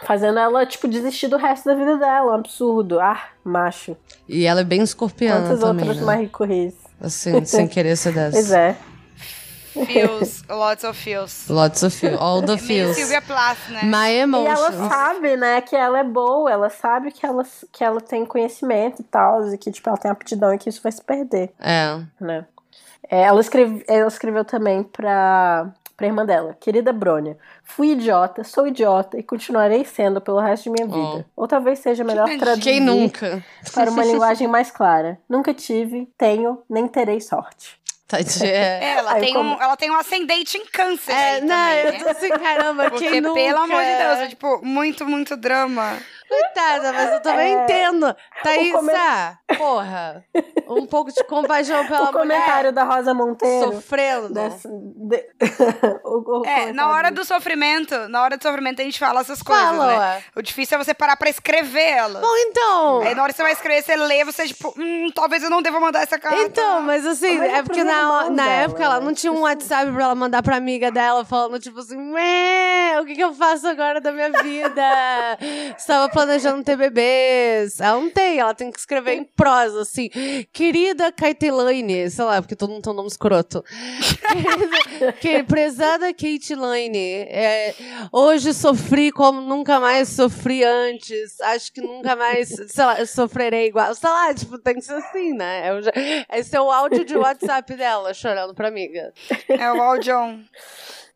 Fazendo ela, tipo, desistir do resto da vida dela. Um absurdo. Ah, macho. E ela é bem escorpiana Quantas também, outras né? Marie Curies? Assim, sem querer ser dessa. Pois é. Feels, lots of feels. Lots of feels. All the feels. Silvia Plath, né? My E ela emotions. sabe, né, que ela é boa, ela sabe que ela, que ela tem conhecimento e tal, e que, tipo, ela tem aptidão e que isso vai se perder, É. né? É, ela, escreve, ela escreveu também pra, pra irmã dela, querida Brônia, fui idiota, sou idiota e continuarei sendo pelo resto de minha vida. Ou talvez seja melhor traduzir Quem nunca? para uma linguagem mais clara. Nunca tive, tenho, nem terei sorte. Tadinha. É, ela, Aí tem como- um, ela tem um ascendente em câncer. É, aí não, também, eu né? tô assim, caramba, Porque, quem nunca? pelo amor de Deus, é tipo, muito, muito drama. Coitada, mas eu também É, entendo. Thaísa, come- porra, um pouco de compaixão pela o comentário mulher da Rosa Monteiro. sofrendo. dessa- de- o- o É, na hora do sofrimento, na hora do sofrimento a gente fala essas coisas, Fala, né? O difícil é você parar pra escrever ela. Bom, então... Aí na hora que você vai escrever, você lê, você tipo, hum, talvez eu não deva mandar essa carta. Então, mas assim, Mas é é porque na, na dela, época ela né? não tinha um WhatsApp pra ela mandar pra amiga dela falando, tipo assim, que, que eu faço agora da minha vida? Estava planejando ter bebês. Ela não tem, ela tem que escrever em prosa, assim. Querida Caetelaine, sei lá, porque todo mundo tem um nome escroto. Querida, que, prezada Kate Lane, é, hoje sofri como nunca mais sofri antes. Acho que nunca mais, sei lá, sofrerei igual. Sei lá, tipo, tem que ser assim, né? Eu já- esse é o áudio de WhatsApp dela, chorando pra amiga. É o John.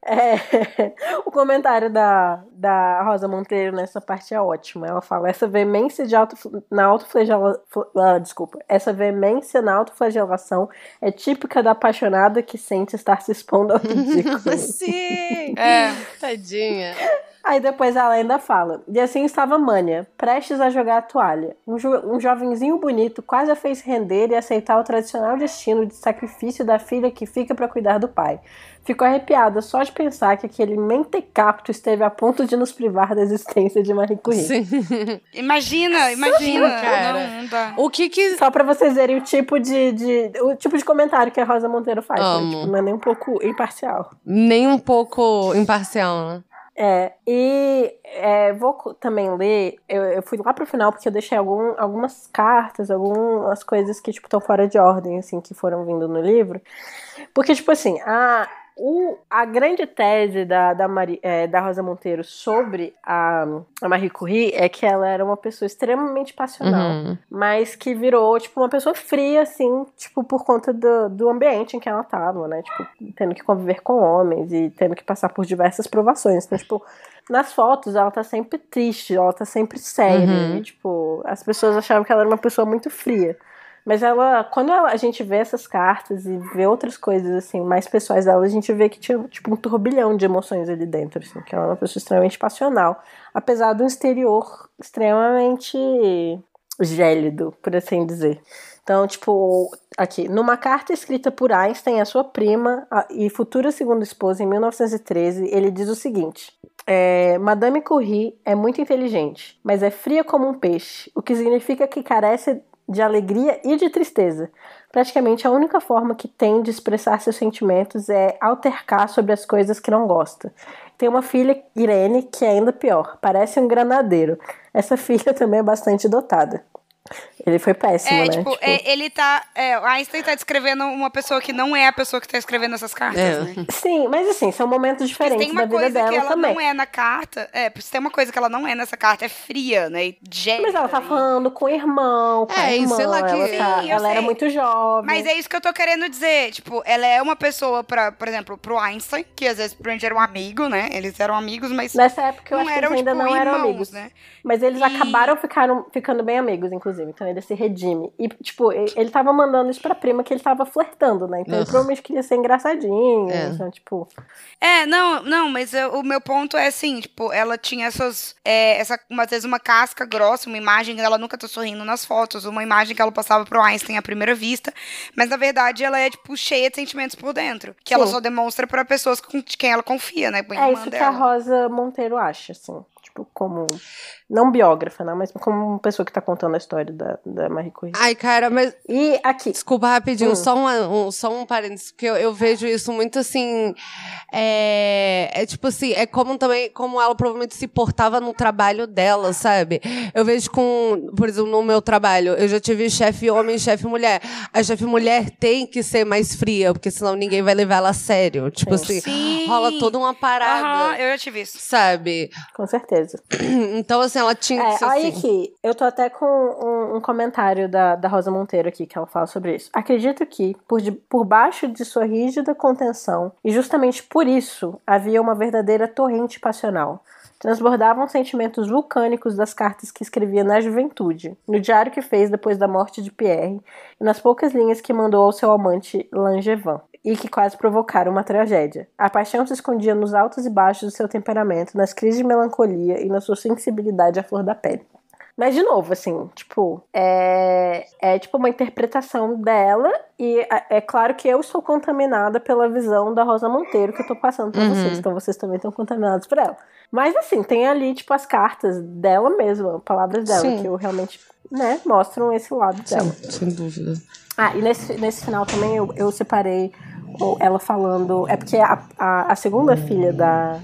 É, o comentário da, da Rosa Monteiro nessa parte é ótimo. Ela fala: essa veemência de auto, na autoflagelação. Ah, desculpa. Essa veemência na autoflagelação é típica da apaixonada que sente estar se expondo ao ridículo. Sim! É. Tadinha. Aí depois ela ainda fala: E assim estava Mânia, prestes a jogar a toalha. Um, jo um jovenzinho bonito quase a fez render e aceitar o tradicional destino de sacrifício da filha que fica para cuidar do pai. Fico arrepiada só de pensar que aquele mentecapto esteve a ponto de nos privar da existência de Marie Curie. Sim. Imagina, imagina. cara. Não, não dá. O que que. Só pra vocês verem o tipo de, de- o tipo de comentário que a Rosa Monteiro faz. né? Tipo, não é nem um pouco imparcial. Nem um pouco imparcial, né? É, e é, vou também ler. Eu, eu fui lá pro final porque eu deixei algum, algumas cartas, algumas coisas que, tipo, estão fora de ordem, assim, que foram vindo no livro. Porque, tipo assim, a, o, a grande tese da, da, Mari, é, da Rosa Monteiro sobre a, a Marie Curie é que ela era uma pessoa extremamente passional Uhum. mas que virou, tipo, uma pessoa fria, assim, tipo, por conta do, do ambiente em que ela tava, né? Tipo, tendo que conviver com homens e tendo que passar por diversas provações. Então, tipo, nas fotos ela tá sempre triste, ela tá sempre séria. Uhum. E, tipo, as pessoas achavam que ela era uma pessoa muito fria. Mas ela, quando ela- a gente vê essas cartas e vê outras coisas, assim, mais pessoais dela, a gente vê que tinha, tipo, um turbilhão de emoções ali dentro, assim, que ela é uma pessoa extremamente passional. Apesar do exterior extremamente gélido, por assim dizer. Então, tipo, aqui, numa carta escrita por Einstein à sua prima e futura segunda esposa em 1913, ele diz o seguinte: é, Madame Curie é muito inteligente, mas é fria como um peixe, o que significa que carece de alegria e de tristeza. Praticamente a única forma que tem de expressar seus sentimentos é altercar sobre as coisas que não gosta. Tem uma filha, Irene, que é ainda pior, parece um granadeiro. Essa filha também é bastante dotada. Ele foi péssimo, É, né? tipo, é, ele tá. É, o Einstein tá descrevendo uma pessoa que não é a pessoa que tá escrevendo essas cartas, É. né? Sim, mas assim, são momentos Porque diferentes tem uma da vida coisa dela que ela também. não é na carta. É, se tem uma coisa que ela não é nessa carta, é fria, né? E gélida, Mas ela tá e- falando com o irmão, com É, a irmã, sei lá que- ela, Sim, tá- eu ela era muito jovem. Mas é isso que eu tô querendo dizer. Tipo, ela é uma pessoa, pra, por exemplo, pro Einstein, que às vezes provavelmente era um amigo, né? Eles eram amigos, mas Nessa época eu não acho que eram, eles ainda tipo, não eram irmãos, amigos. né? Mas eles E- acabaram ficaram, ficando bem amigos, inclusive. Então ele se redime. E, tipo, ele tava mandando isso pra prima que ele tava flertando, né? Então ele Ugh. provavelmente queria ser engraçadinho. É. Então, tipo. É, não, não, mas eu- o meu ponto é assim, tipo, ela tinha essas, é, essa, às vezes uma casca grossa, uma imagem, ela nunca tá sorrindo nas fotos, uma imagem que ela passava pro Einstein à primeira vista, mas na verdade ela é, tipo, cheia de sentimentos por dentro, que ela Sim. só demonstra pra pessoas com quem ela confia, né, É isso que dela. a Rosa Monteiro acha, assim. Tipo, como. Não biógrafa, não, mas como uma pessoa que tá contando a história da, da Marie Curie. Ai, cara, mas E aqui. Desculpa rapidinho, Hum. só, um, um- só um parênteses, porque eu, eu vejo isso muito assim. É, é tipo assim, é como também, como ela provavelmente se portava no trabalho dela, sabe? Eu vejo com, por exemplo, no meu trabalho, eu já tive chefe homem e chefe mulher. A chefe mulher tem que ser mais fria, porque senão ninguém vai levar ela a sério. Tipo Sim. assim, Sim. rola toda uma parada. Aham, eu já tive isso. Sabe? Com certeza. Então, assim, ela tinha É, aí assim. aqui, eu tô até com um, um comentário da, da Rosa Monteiro aqui, que ela fala sobre isso. Acredito que, por, de- por baixo de sua rígida contenção, e justamente por isso, havia uma verdadeira torrente passional. Transbordavam sentimentos vulcânicos das cartas que escrevia na juventude, no diário que fez depois da morte de Pierre, e nas poucas linhas que mandou ao seu amante Langevin, e que quase provocaram uma tragédia. A paixão se escondia nos altos e baixos do seu temperamento, nas crises de melancolia e na sua sensibilidade à flor da pele. Mas, de novo, assim, tipo, é, é tipo uma interpretação dela. E é, claro que eu estou contaminada pela visão da Rosa Monteiro que eu tô passando pra Uhum. vocês. Então vocês também estão contaminados por ela. Mas, assim, tem ali, tipo, as cartas dela mesma, palavras dela, Sim. que eu realmente, né, mostram esse lado dela. Sim, sem dúvida. Ah, e nesse, nesse final também eu, eu separei ela falando. É porque a, a, a segunda filha da,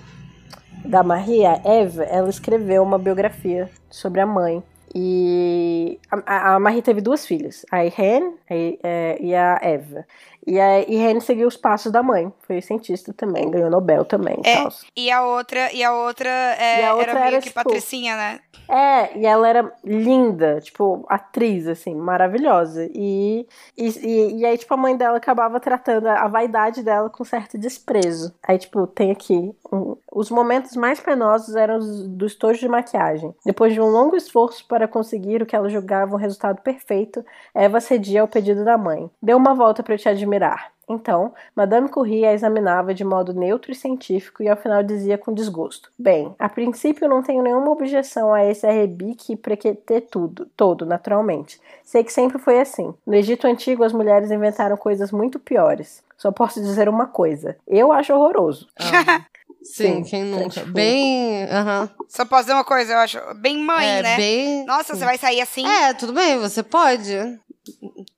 da Maria, Eva, ela escreveu uma biografia sobre a mãe. E a, a- Marie teve duas filhas, a Irene e, é, e a Eva. E a Irene seguiu os passos da mãe, foi cientista também, ganhou Nobel também. e É, e a outra, e a outra, é, E a outra era meio era, que tipo, patricinha, né? É, e ela era linda, tipo, atriz, assim, maravilhosa. E, e, e, aí, tipo, a mãe dela acabava tratando a vaidade dela com certo desprezo. Aí, tipo, tem aqui. um- os momentos mais penosos eram os do estojo de maquiagem. Depois de um longo esforço para conseguir o que ela julgava um resultado perfeito, Eva cedia ao pedido da mãe. Deu uma volta para te admirar. Então, Madame Curie a examinava de modo neutro e científico e ao final dizia com desgosto: Bem, a princípio não tenho nenhuma objeção a esse arrebique e prequeter tudo, todo, naturalmente. Sei que sempre foi assim. No Egito Antigo, as mulheres inventaram coisas muito piores. Só posso dizer uma coisa: eu acho horroroso. Sim, Sim, quem nunca? Bem. Aham. Só posso dizer uma coisa, eu acho bem mãe, é, né? bem. Nossa, você vai sair assim? É, tudo bem, você pode.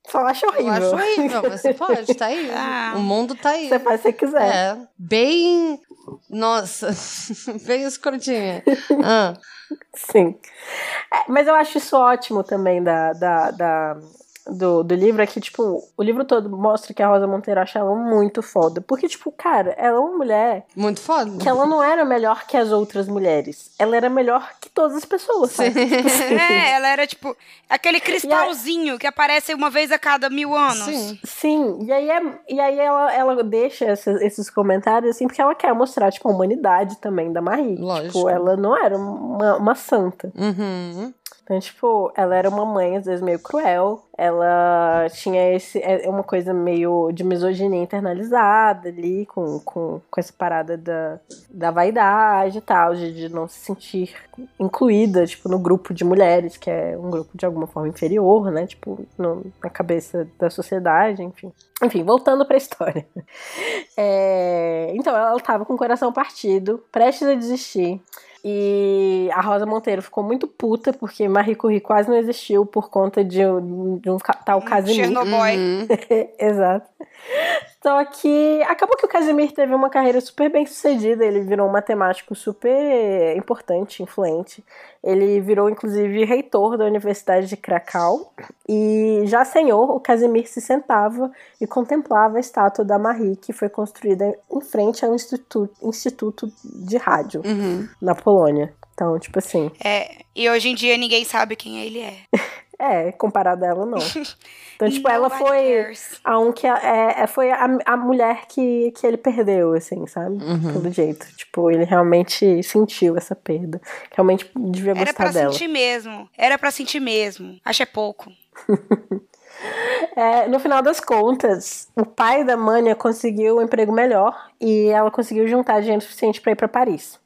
Só acho Eu horrível. acho horrível, mas você pode, tá aí. Ah. O mundo tá aí. Você faz se quiser. É. Bem. Nossa, bem escrotinha. Ah, Sim. É, mas eu acho isso ótimo também da, da, da- do, do livro, é que, tipo, o livro todo mostra que a Rosa Monteiro acha ela muito foda. Porque, tipo, cara, ela é uma mulher muito foda. que ela não era melhor que as outras mulheres. Ela era melhor que todas as pessoas, sabe? Tipo assim. É, ela era tipo aquele cristalzinho que aparece uma vez a cada mil anos. Sim. Sim, e aí, é, e aí ela, ela deixa essa- esses comentários assim, porque ela quer mostrar, tipo, a humanidade também da Marie. Lógico. Tipo, ela não era uma, uma santa. Uhum. Então, tipo, ela era uma mãe, às vezes, meio cruel. Ela tinha esse, é uma coisa meio de misoginia internalizada ali, com, com, com essa parada da, da vaidade e tal, de, de não se sentir incluída, tipo, no grupo de mulheres, que é um grupo de alguma forma inferior, né? Tipo, no- na cabeça da sociedade, enfim. Enfim, voltando pra história. É, então, ela tava com o coração partido, prestes a desistir. E a Rosa Monteiro ficou muito puta porque Marie Curie quase não existiu por conta de, um- de um tal Casimir. Chernobyl. Uhum. Exato. Só que acabou que o Casimir teve uma carreira super bem sucedida. Ele virou um matemático super importante, influente. Ele virou, inclusive, reitor da Universidade de Krakow. E já senhor, o Casimir se sentava e contemplava a estátua da Marie, que foi construída em frente ao Instituto, Instituto de Rádio, Uhum. na Polônia. Então, tipo assim, É, e hoje em dia ninguém sabe quem ele é. é, comparado a ela, não. Então, tipo, ela foi. cares. a um que é, é- foi a, a mulher que, que ele perdeu, assim, sabe? Uhum. Pelo jeito. Tipo, ele realmente sentiu essa perda. Realmente devia Era gostar pra dela. sentir mesmo. Era pra sentir mesmo. Acho é pouco. É, no final das contas, o pai da Mania conseguiu um emprego melhor e ela conseguiu juntar dinheiro suficiente pra ir pra Paris.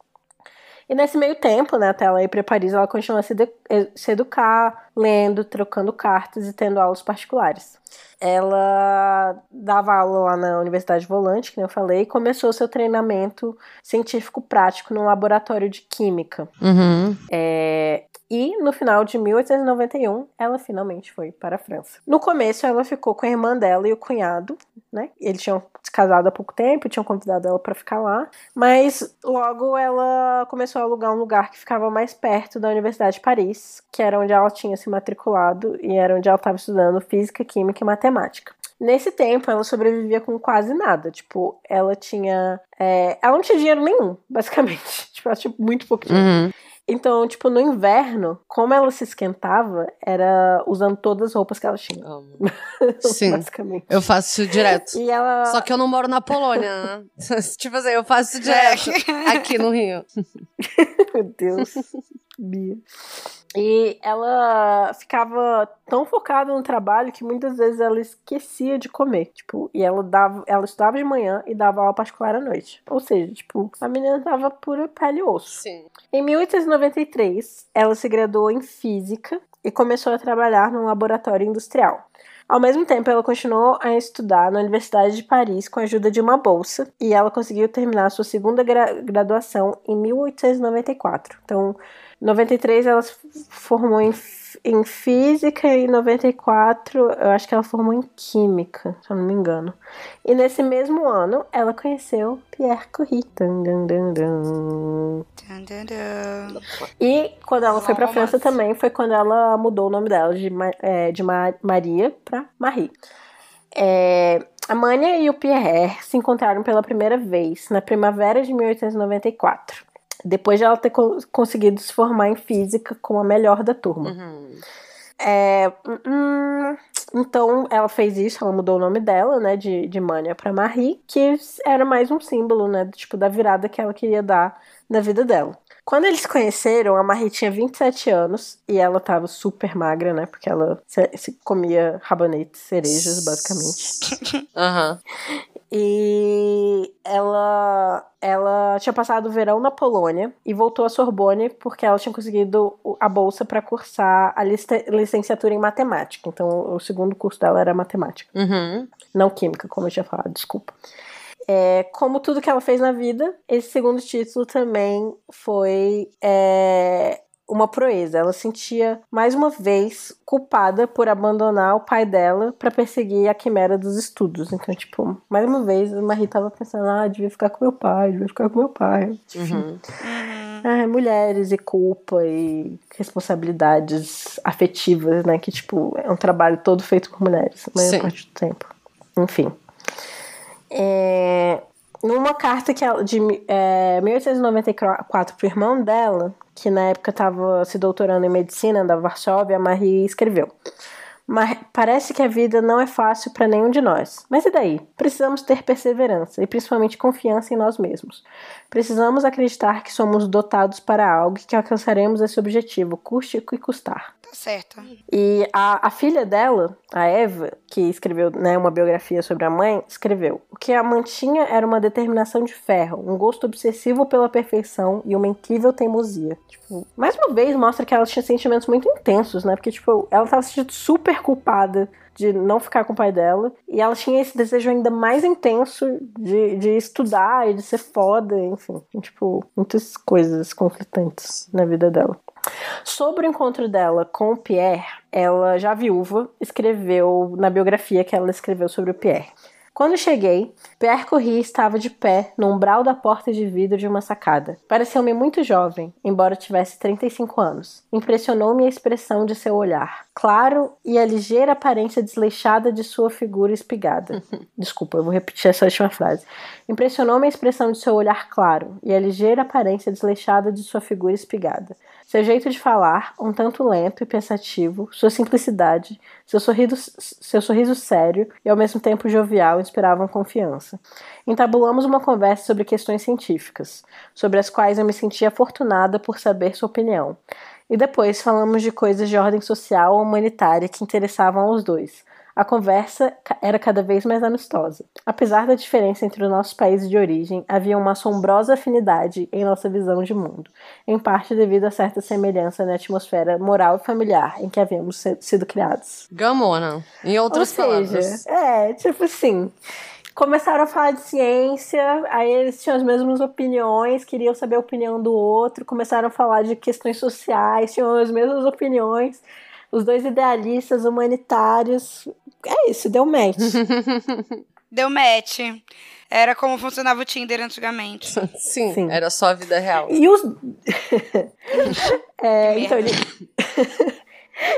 E nesse meio tempo, né, até ela ir pra Paris, ela continua a se, eh, se educar, lendo, trocando cartas e tendo aulas particulares. Ela dava aula lá na Universidade Volante, que nem eu falei, e começou seu treinamento científico prático no laboratório de química. Uhum. É, E no final de 1891, ela finalmente foi para a França. No começo, ela ficou com a irmã dela e o cunhado, né? Eles tinham se casado há pouco tempo, tinham convidado ela para ficar lá, mas logo ela começou a alugar um lugar que ficava mais perto da Universidade de Paris, que era onde ela tinha se matriculado e era onde ela estava estudando física, química e matemática. Nesse tempo, ela sobrevivia com quase nada. Tipo, ela tinha. é, ela não tinha dinheiro nenhum, basicamente. Tipo, ela tinha muito pouco dinheiro. Uhum. Então, tipo, no inverno, como ela se esquentava, era usando todas as roupas que ela tinha. Amo. Sim. Basicamente. Eu faço isso direto. E ela. Só que eu não moro na Polônia, né? tipo assim, eu faço isso direto aqui no Rio. Meu Deus. Bia. E ela ficava tão focada no trabalho que muitas vezes ela esquecia de comer. Tipo, e ela dava, ela estudava de manhã e dava aula particular à noite. Ou seja, tipo, a menina tava pura pele e osso. Sim. Em 1893, ela se graduou em física e começou a trabalhar num laboratório industrial. Ao mesmo tempo, ela continuou a estudar na Universidade de Paris com a ajuda de uma bolsa e ela conseguiu terminar sua segunda gra- graduação em 1894. Então, 93 ela se formou em, em física e em 94 eu acho que ela formou em química, se eu não me engano. E nesse mesmo ano ela conheceu Pierre Curie. Dun, dun, dun, dun. Dun, dun, dun. E quando ela foi pra Romance. França também, foi quando ela mudou o nome dela de, é, de Ma- Maria pra Marie. É, a Mania e o Pierre se encontraram pela primeira vez na primavera de 1894. Depois de ela ter co- conseguido se formar em física como a melhor da turma. Uhum. É, hum, então ela fez isso, ela mudou o nome dela, né, de, de Mania pra Marie, que era mais um símbolo, né, tipo da virada que ela queria dar na vida dela. Quando eles se conheceram, a Marie tinha 27 anos e ela tava super magra, né, porque ela se- se comia rabanetes, cerejas, basicamente. Aham. E ela, ela tinha passado o verão na Polônia e voltou à Sorbonne porque ela tinha conseguido a bolsa para cursar a licenciatura em matemática. Então, o segundo curso dela era matemática, Uhum. não química, como eu tinha falado, desculpa. É, como tudo que ela fez na vida, esse segundo título também foi é, uma proeza. Ela sentia mais uma vez culpada por abandonar o pai dela pra perseguir a quimera dos estudos. Então, tipo, mais uma vez a Marie tava pensando: ah, devia ficar com meu pai, devia ficar com meu pai. Enfim. Uhum. Uhum. Ah, mulheres e culpa e responsabilidades afetivas, né? Que, tipo, é um trabalho todo feito por mulheres, a maior Sim. parte do tempo. Enfim. É, numa carta que ela, de é, 1894 pro irmão dela, que na época estava se doutorando em medicina da Varsóvia, Marie escreveu. Mas parece que a vida não é fácil para nenhum de nós. Mas e daí? Precisamos ter perseverança e principalmente confiança em nós mesmos. Precisamos acreditar que somos dotados para algo e que alcançaremos esse objetivo, custe o que custar. Certo. E a, a filha dela, a Eva, que escreveu né, uma biografia sobre a mãe, escreveu: O que a mantinha era uma determinação de ferro, um gosto obsessivo pela perfeição e uma incrível teimosia. Tipo, mais uma vez mostra que ela tinha sentimentos muito intensos, né? Porque, tipo, ela tava se sentindo super culpada de não ficar com o pai dela. E ela tinha esse desejo ainda mais intenso de, de estudar e de ser foda, enfim. Tipo, muitas coisas conflitantes na vida dela. Sobre o encontro dela com o Pierre, ela, já viúva, escreveu na biografia que ela escreveu sobre o Pierre. Quando cheguei, Pierre Curie estava de pé no umbral da porta de vidro de uma sacada. Pareceu-me muito jovem, embora tivesse 35 anos. Impressionou-me a expressão de seu olhar, claro e a ligeira aparência desleixada de sua figura espigada. Desculpa, eu vou repetir essa última frase. Impressionou-me a expressão de seu olhar claro e a ligeira aparência desleixada de sua figura espigada. Seu jeito de falar, um tanto lento e pensativo, sua simplicidade, seu sorriso, seu sorriso sério e ao mesmo tempo jovial inspiravam confiança. Entabulamos uma conversa sobre questões científicas, sobre as quais eu me sentia afortunada por saber sua opinião. E depois falamos de coisas de ordem social ou humanitária que interessavam aos dois. A conversa era cada vez mais amistosa. Apesar da diferença entre os nossos países de origem, havia uma assombrosa afinidade em nossa visão de mundo, em parte devido a certa semelhança na atmosfera moral e familiar em que havíamos sido criados. Gamona. Em outras Ou seja, palavras. é, tipo assim. Começaram a falar de ciência, aí eles tinham as mesmas opiniões, queriam saber a opinião do outro, começaram a falar de questões sociais, tinham as mesmas opiniões. Os dois idealistas humanitários. É isso, deu match. Deu match. Era como funcionava o Tinder antigamente. Sim, Sim. era só a vida real. E os. é, então ele.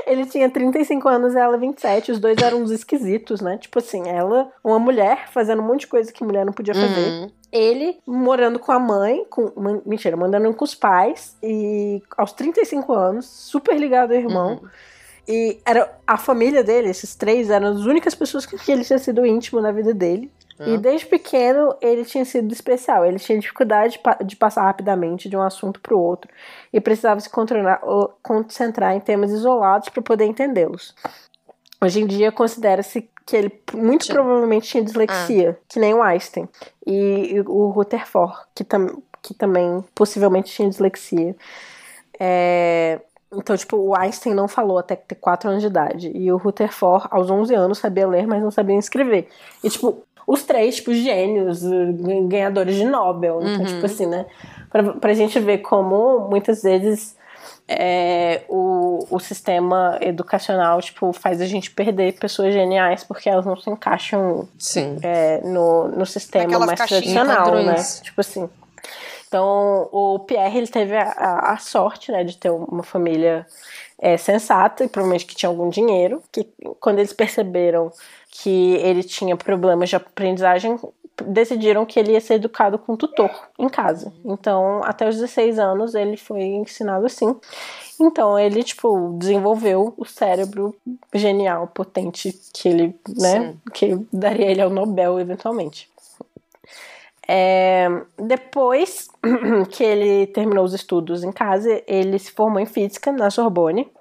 ele tinha 35 anos e ela 27. Os dois eram uns esquisitos, né? Tipo assim, ela, uma mulher, fazendo um monte de coisa que mulher não podia fazer. Uhum. Ele morando com a mãe, com. Mentira, mandando com os pais. E aos 35 anos, super ligado ao irmão. Uhum. E era a família dele, esses três, eram as únicas pessoas com que ele tinha sido íntimo na vida dele. E desde pequeno ele tinha sido especial. Ele tinha dificuldade de, pa- de passar rapidamente de um assunto para o outro e precisava se concentrar em temas isolados para poder entendê-los. Hoje em dia considera-se que ele muito Tinha- provavelmente tinha dislexia, que nem o Einstein. E, e o Rutherford, que, tam, que também possivelmente tinha dislexia. É, Então, tipo, o Einstein não falou até ter 4 anos de idade. E o Rutherford, aos 11 anos, sabia ler, mas não sabia escrever. E, tipo, os três, tipo, gênios, eh, ganhadores de Nobel. Então, Uhum. tipo assim, né? Pra, pra gente ver como, muitas vezes, é, o, o sistema educacional, tipo, faz a gente perder pessoas geniais porque elas não se encaixam Sim. é, no, no sistema Naquelas mais tradicional, né? Padrões. Tipo assim. Então, o Pierre, ele teve a, a- sorte, né, de ter uma família é, sensata e provavelmente que tinha algum dinheiro, que quando eles perceberam que ele tinha problemas de aprendizagem, decidiram que ele ia ser educado com um tutor em casa. Então, até os 16 anos, ele foi ensinado assim. Então, ele, tipo, desenvolveu o cérebro genial, potente, que ele, né, Sim. que daria ele ao Nobel eventualmente. É, depois que ele terminou os estudos em casa, ele se formou em física na Sorbonne.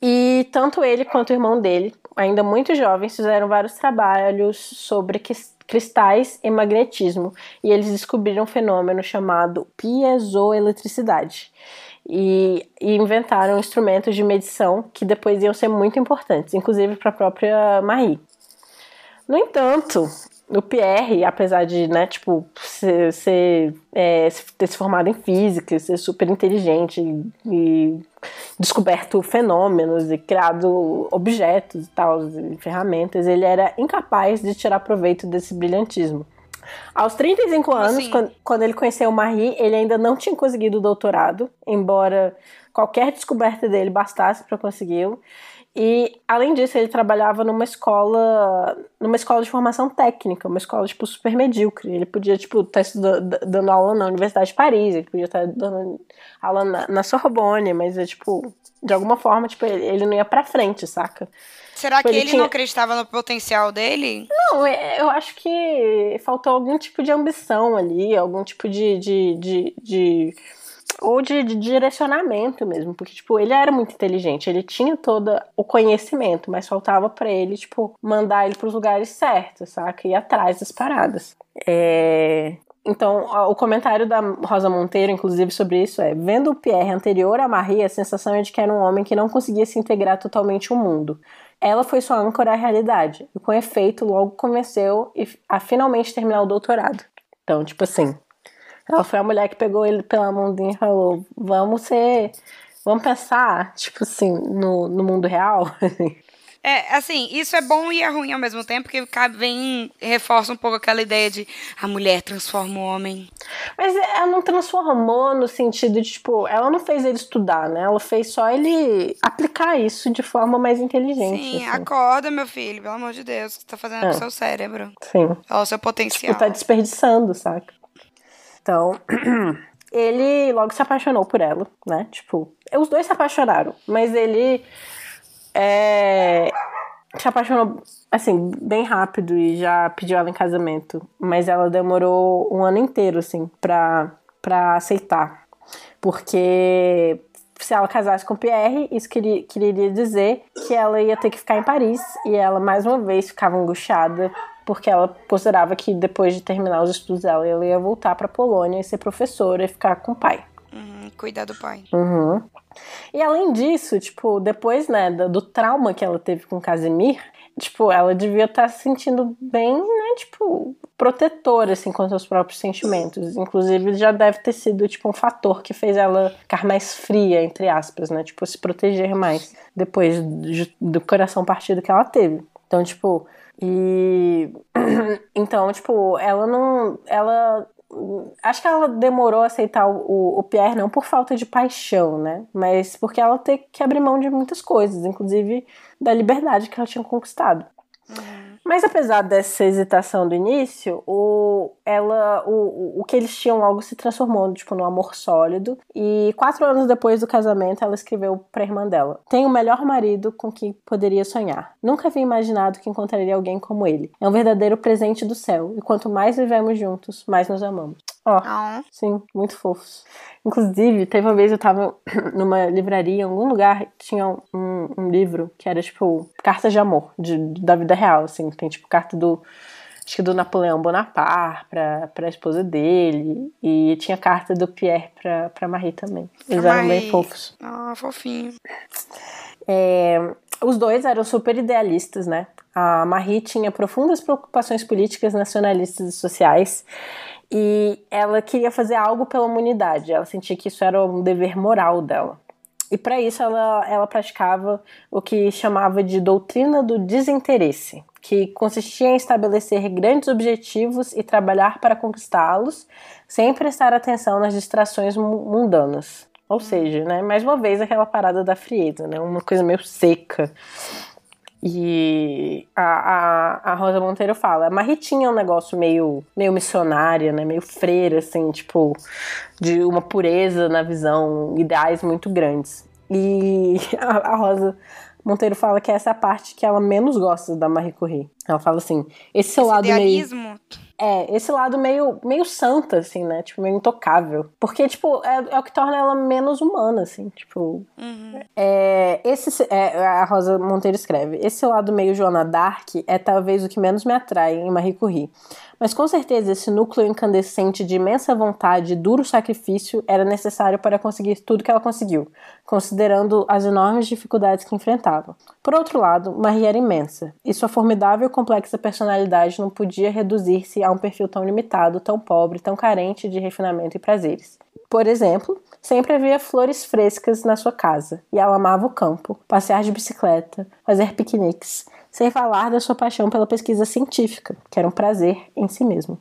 E tanto ele quanto o irmão dele, ainda muito jovens, fizeram vários trabalhos sobre cristais e magnetismo. E eles descobriram um fenômeno chamado piezoeletricidade. E, e inventaram instrumentos de medição que depois iam ser muito importantes, inclusive para a própria Marie. No entanto, o Pierre, apesar de, né, tipo, ser, ser, é, ter se formado em física, ser super inteligente e, e descoberto fenômenos e criado objetos e tal, e ferramentas, ele era incapaz de tirar proveito desse brilhantismo. Aos 35 anos, assim? quando, quando ele conheceu Marie, ele ainda não tinha conseguido o doutorado, embora qualquer descoberta dele bastasse para consegui-lo. E além disso, ele trabalhava numa escola, numa escola de formação técnica, uma escola tipo super medíocre. Ele podia tipo estar estudando, dando aula na Universidade de Paris, ele podia estar dando aula na, na Sorbonne, mas é tipo de alguma forma tipo ele, ele não ia para frente, saca? Será Tipo, que ele ele tinha- não acreditava no potencial dele? Não, é- eu acho que faltou algum tipo de ambição ali, algum tipo de. de, de, de- ou de, de direcionamento mesmo, porque, tipo, ele era muito inteligente, ele tinha todo o conhecimento, mas faltava pra ele, tipo, mandar ele pros lugares certos, saca? Ir atrás das paradas. É... Então, o comentário da Rosa Monteiro, inclusive, sobre isso é: vendo o Pierre anterior a Marie, a sensação é de que era um homem que não conseguia se integrar totalmente ao mundo. Ela foi sua âncora à realidade, e com efeito logo convenceu e- a finalmente terminar o doutorado. Então, tipo assim, ela foi a mulher que pegou ele pela mãozinha e falou: vamos ser. Vamos pensar, tipo assim, no, no mundo real. É, assim, isso é bom e é ruim ao mesmo tempo, porque vem, reforça um pouco aquela ideia de a mulher transforma o homem. Mas ela não transformou no sentido de, tipo, ela não fez ele estudar, né? Ela fez só ele aplicar isso de forma mais inteligente. Sim, assim. acorda, meu filho, pelo amor de Deus, o que você tá fazendo É. com o seu cérebro? Sim. Olha o seu potencial. Tipo, tá desperdiçando, saca? Então, ele logo se apaixonou por ela, né? Tipo, os dois se apaixonaram, mas ele é, se apaixonou, assim, bem rápido e já pediu ela em casamento. Mas ela demorou um ano inteiro, assim, pra, pra aceitar. Porque se ela casasse com Pierre, isso queria, queria dizer que ela ia ter que ficar em Paris. E ela, mais uma vez, ficava angustiada porque ela considerava que depois de terminar os estudos dela, ela ia voltar pra Polônia e ser professora e ficar com o pai. Uhum, cuidar do pai. Uhum. E além disso, tipo, depois, né, do, trauma que ela teve com Casimir, tipo, ela devia estar se sentindo bem, né, tipo, protetora, assim, com seus próprios sentimentos. Inclusive, já deve ter sido, tipo, um fator que fez ela ficar mais fria, entre aspas, né, tipo, se proteger mais depois do, do coração partido que ela teve. Então, tipo, e. então, tipo, ela não. Ela acho que ela demorou a aceitar o, o Pierre não por falta de paixão, né? Mas porque ela teve que abrir mão de muitas coisas, inclusive da liberdade que ela tinha conquistado. Mas Mas apesar dessa hesitação do início, o, ela, o, o que eles tinham logo se transformou tipo, num amor sólido. E quatro anos depois do casamento, ela escreveu pra irmã dela: Tenho o melhor marido com quem poderia sonhar. Nunca havia imaginado que encontraria alguém como ele. É um verdadeiro presente do céu. E quanto mais vivemos juntos, mais nos amamos. Ó, Ah, sim, muito fofos. Inclusive, teve uma vez eu tava numa livraria, em algum lugar, tinha um, um livro que era, tipo, cartas de amor, de, da vida real, assim. Tem, tipo, carta do, acho que do Napoleão Bonaparte pra, pra esposa dele. E tinha carta do Pierre pra, pra Marie também. Eles eram bem Marie. fofos. ah, fofinho. É, os dois eram super idealistas, né? A Marie tinha profundas preocupações políticas, nacionalistas e sociais. E ela queria fazer algo pela humanidade. Ela sentia que isso era um dever moral dela. E para isso ela, ela praticava o que chamava de doutrina do desinteresse, que consistia em estabelecer grandes objetivos e trabalhar para conquistá-los, sem prestar atenção nas distrações mu- mundanas. Ou seja, né, mais uma vez aquela parada da frieza, né, uma coisa meio seca. E a, a, a Rosa Monteiro fala, a Marie tinha um negócio meio, meio missionária, né? Meio freira, assim, tipo, de uma pureza na visão, ideais muito grandes. E a, a Rosa Monteiro fala que essa é a parte que ela menos gosta da Marie Curie. Ela fala assim, esse seu Esse lado meio... idealismo. É, esse lado meio, meio santa, assim, né? Tipo, meio intocável. Porque, tipo, é, é o que torna ela menos humana, assim, tipo... Uhum. É, esse, é, a Rosa Monteiro escreve, esse lado meio Joana Dark é talvez o que menos me atrai em Marie Curie. Mas com certeza esse núcleo incandescente de imensa vontade e duro sacrifício era necessário para conseguir tudo que ela conseguiu, considerando as enormes dificuldades que enfrentava. Por outro lado, Marie era imensa, e sua formidável complexa personalidade não podia reduzir-se a um perfil tão limitado, tão pobre, tão carente de refinamento e prazeres. Por exemplo, sempre havia flores frescas na sua casa, e ela amava o campo, passear de bicicleta, fazer piqueniques, sem falar da sua paixão pela pesquisa científica, que era um prazer em si mesmo.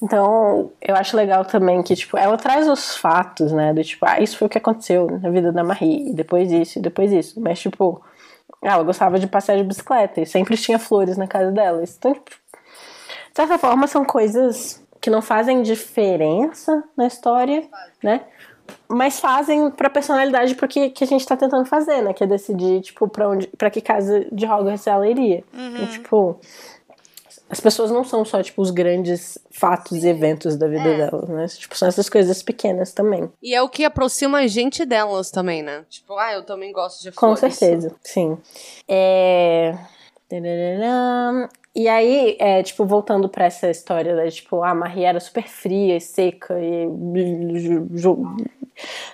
Então, eu acho legal também que, tipo, ela traz os fatos, né, do tipo, ah, isso foi o que aconteceu na vida da Marie, e depois isso, e depois isso, mas, tipo, ela gostava de passear de bicicleta, e sempre tinha flores na casa dela, então, tipo, de certa forma, são coisas que não fazem diferença na história, né? Mas fazem pra personalidade porque que a gente tá tentando fazer, né? Que é decidir, tipo, pra, onde, pra que casa de Hogwarts ela iria. E, tipo, as pessoas não são só, tipo, os grandes fatos e eventos da vida delas, né? Tipo, são essas coisas pequenas também. E é o que aproxima a gente delas também, né? Tipo, ah, eu também gosto de Com flores. certeza, sim. É... E aí, é, tipo, voltando pra essa história da, tipo, a Marie era super fria e seca e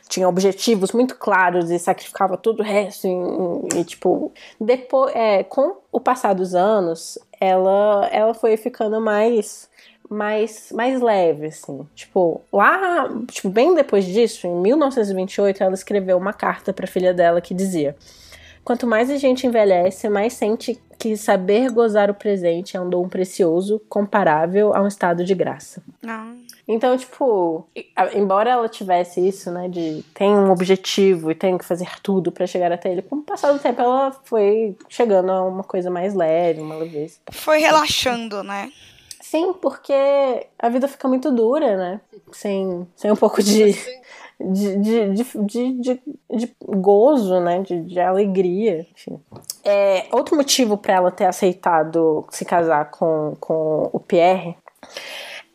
tinha objetivos muito claros e sacrificava todo o resto e, e, tipo, depois, é, com o passar dos anos, ela, ela foi ficando mais mais, mais leve, assim. Tipo, lá, tipo, bem depois disso, em 1928, ela escreveu uma carta pra filha dela que dizia: Quanto mais a gente envelhece, mais sente que saber gozar o presente é um dom precioso, comparável a um estado de graça. Não. Então, tipo, embora ela tivesse isso, né, de tem um objetivo e tem que fazer tudo pra chegar até ele, com o passar do tempo ela foi chegando a uma coisa mais leve, uma leveza. Foi relaxando, né? Sim, porque a vida fica muito dura, né? Sem, sem um pouco de, de, de, de, de, gozo, né? De, de alegria, enfim. É, outro motivo para ela ter aceitado se casar com, com o Pierre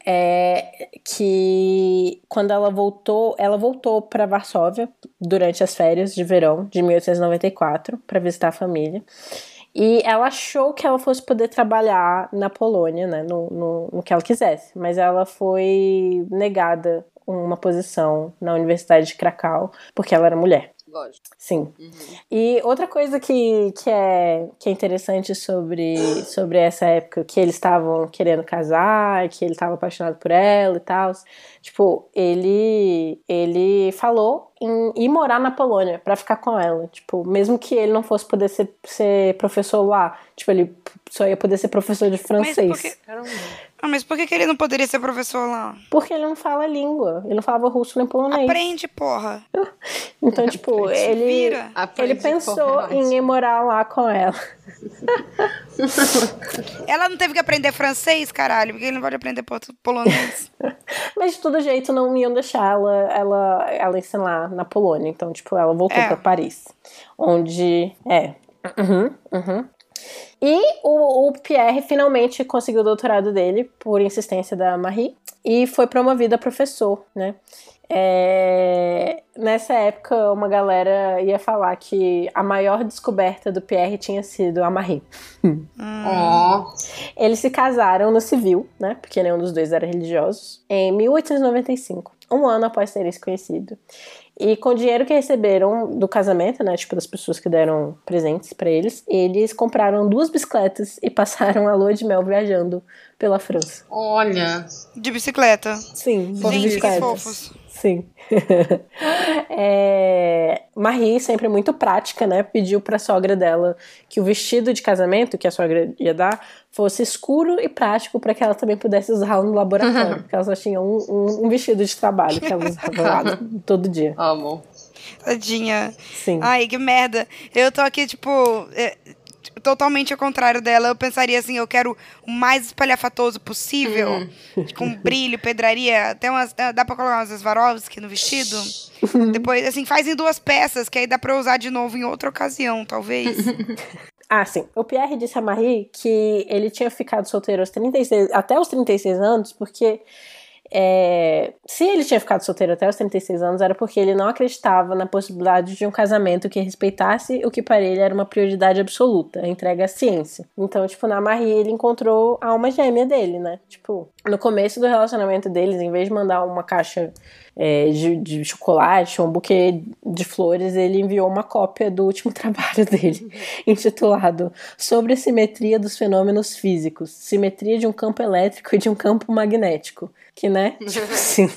é que quando ela voltou, ela voltou para Varsóvia durante as férias de verão de 1894 para visitar a família. E ela achou que ela fosse poder trabalhar na Polônia, né, no, no, no que ela quisesse, mas ela foi negada uma posição na Universidade de Krakow porque ela era mulher. Lógico. Sim. E outra coisa que, que, é, que é interessante sobre, sobre essa época, que eles estavam querendo casar, que ele estava apaixonado por ela e tal. Tipo, ele, ele falou em ir morar na Polônia pra ficar com ela. Tipo, mesmo que ele não fosse poder ser, ser professor lá. Tipo, ele só ia poder ser professor de Mas francês. porque- Ah, mas por que, que ele não poderia ser professor lá? Porque ele não fala a língua. Ele não falava russo nem polonês. Aprende, porra. Então, tipo, ele, Vira. Aprende, ele pensou porra, em ir morar lá com ela. Ela não teve que aprender francês, caralho, porque ele não pode aprender po- polonês. Mas de todo jeito não iam deixar ela, ela, ela ensinar na Polônia. Então, tipo, ela voltou É. pra Paris. Onde. É. Uhum, uhum. E o, o Pierre finalmente conseguiu o doutorado dele por insistência da Marie e foi promovido a professor, né? É, Nessa época, uma galera ia falar que a maior descoberta do Pierre tinha sido a Marie. Ó. Eles se casaram no civil, né? Porque nenhum dos dois era religioso, em 1895, um ano após terem se conhecido. E com o dinheiro que receberam do casamento, né? Tipo, das pessoas que deram presentes pra eles, eles compraram duas bicicletas e passaram a lua de mel viajando pela França. Olha. De bicicleta. Sim, duas Gente, que bicicletas. fofos. Sim. é... Marie, sempre muito prática, né? Pediu pra sogra dela que o vestido de casamento que a sogra ia dar fosse escuro e prático pra que ela também pudesse usar no laboratório. porque ela só tinha um, um- um vestido de trabalho que ela usava lá todo dia. Amo. Tadinha. Sim. Ai, que merda. Eu tô aqui, tipo, é, totalmente ao contrário dela. Eu pensaria assim, eu quero o mais espalhafatoso possível. Com brilho, pedraria. Até umas, dá pra colocar umas Swarovski no vestido. Depois, assim, faz em duas peças, que aí dá pra usar de novo em outra ocasião, talvez. Ah, sim. O Pierre disse a Marie que ele tinha ficado solteiro aos 36, até os 36 anos, porque é, se ele tinha ficado solteiro até os 36 anos, era porque ele não acreditava na possibilidade de um casamento que respeitasse o que para ele era uma prioridade absoluta, a entrega à ciência. Então, tipo, na Marie ele encontrou a alma gêmea dele, né? Tipo, no começo do relacionamento deles, em vez de mandar uma caixa é, de, de chocolate, um buquê de flores, ele enviou uma cópia do último trabalho dele, intitulado Sobre a simetria dos fenômenos físicos, simetria de um campo elétrico e de um campo magnético. Que, né? Tipo assim.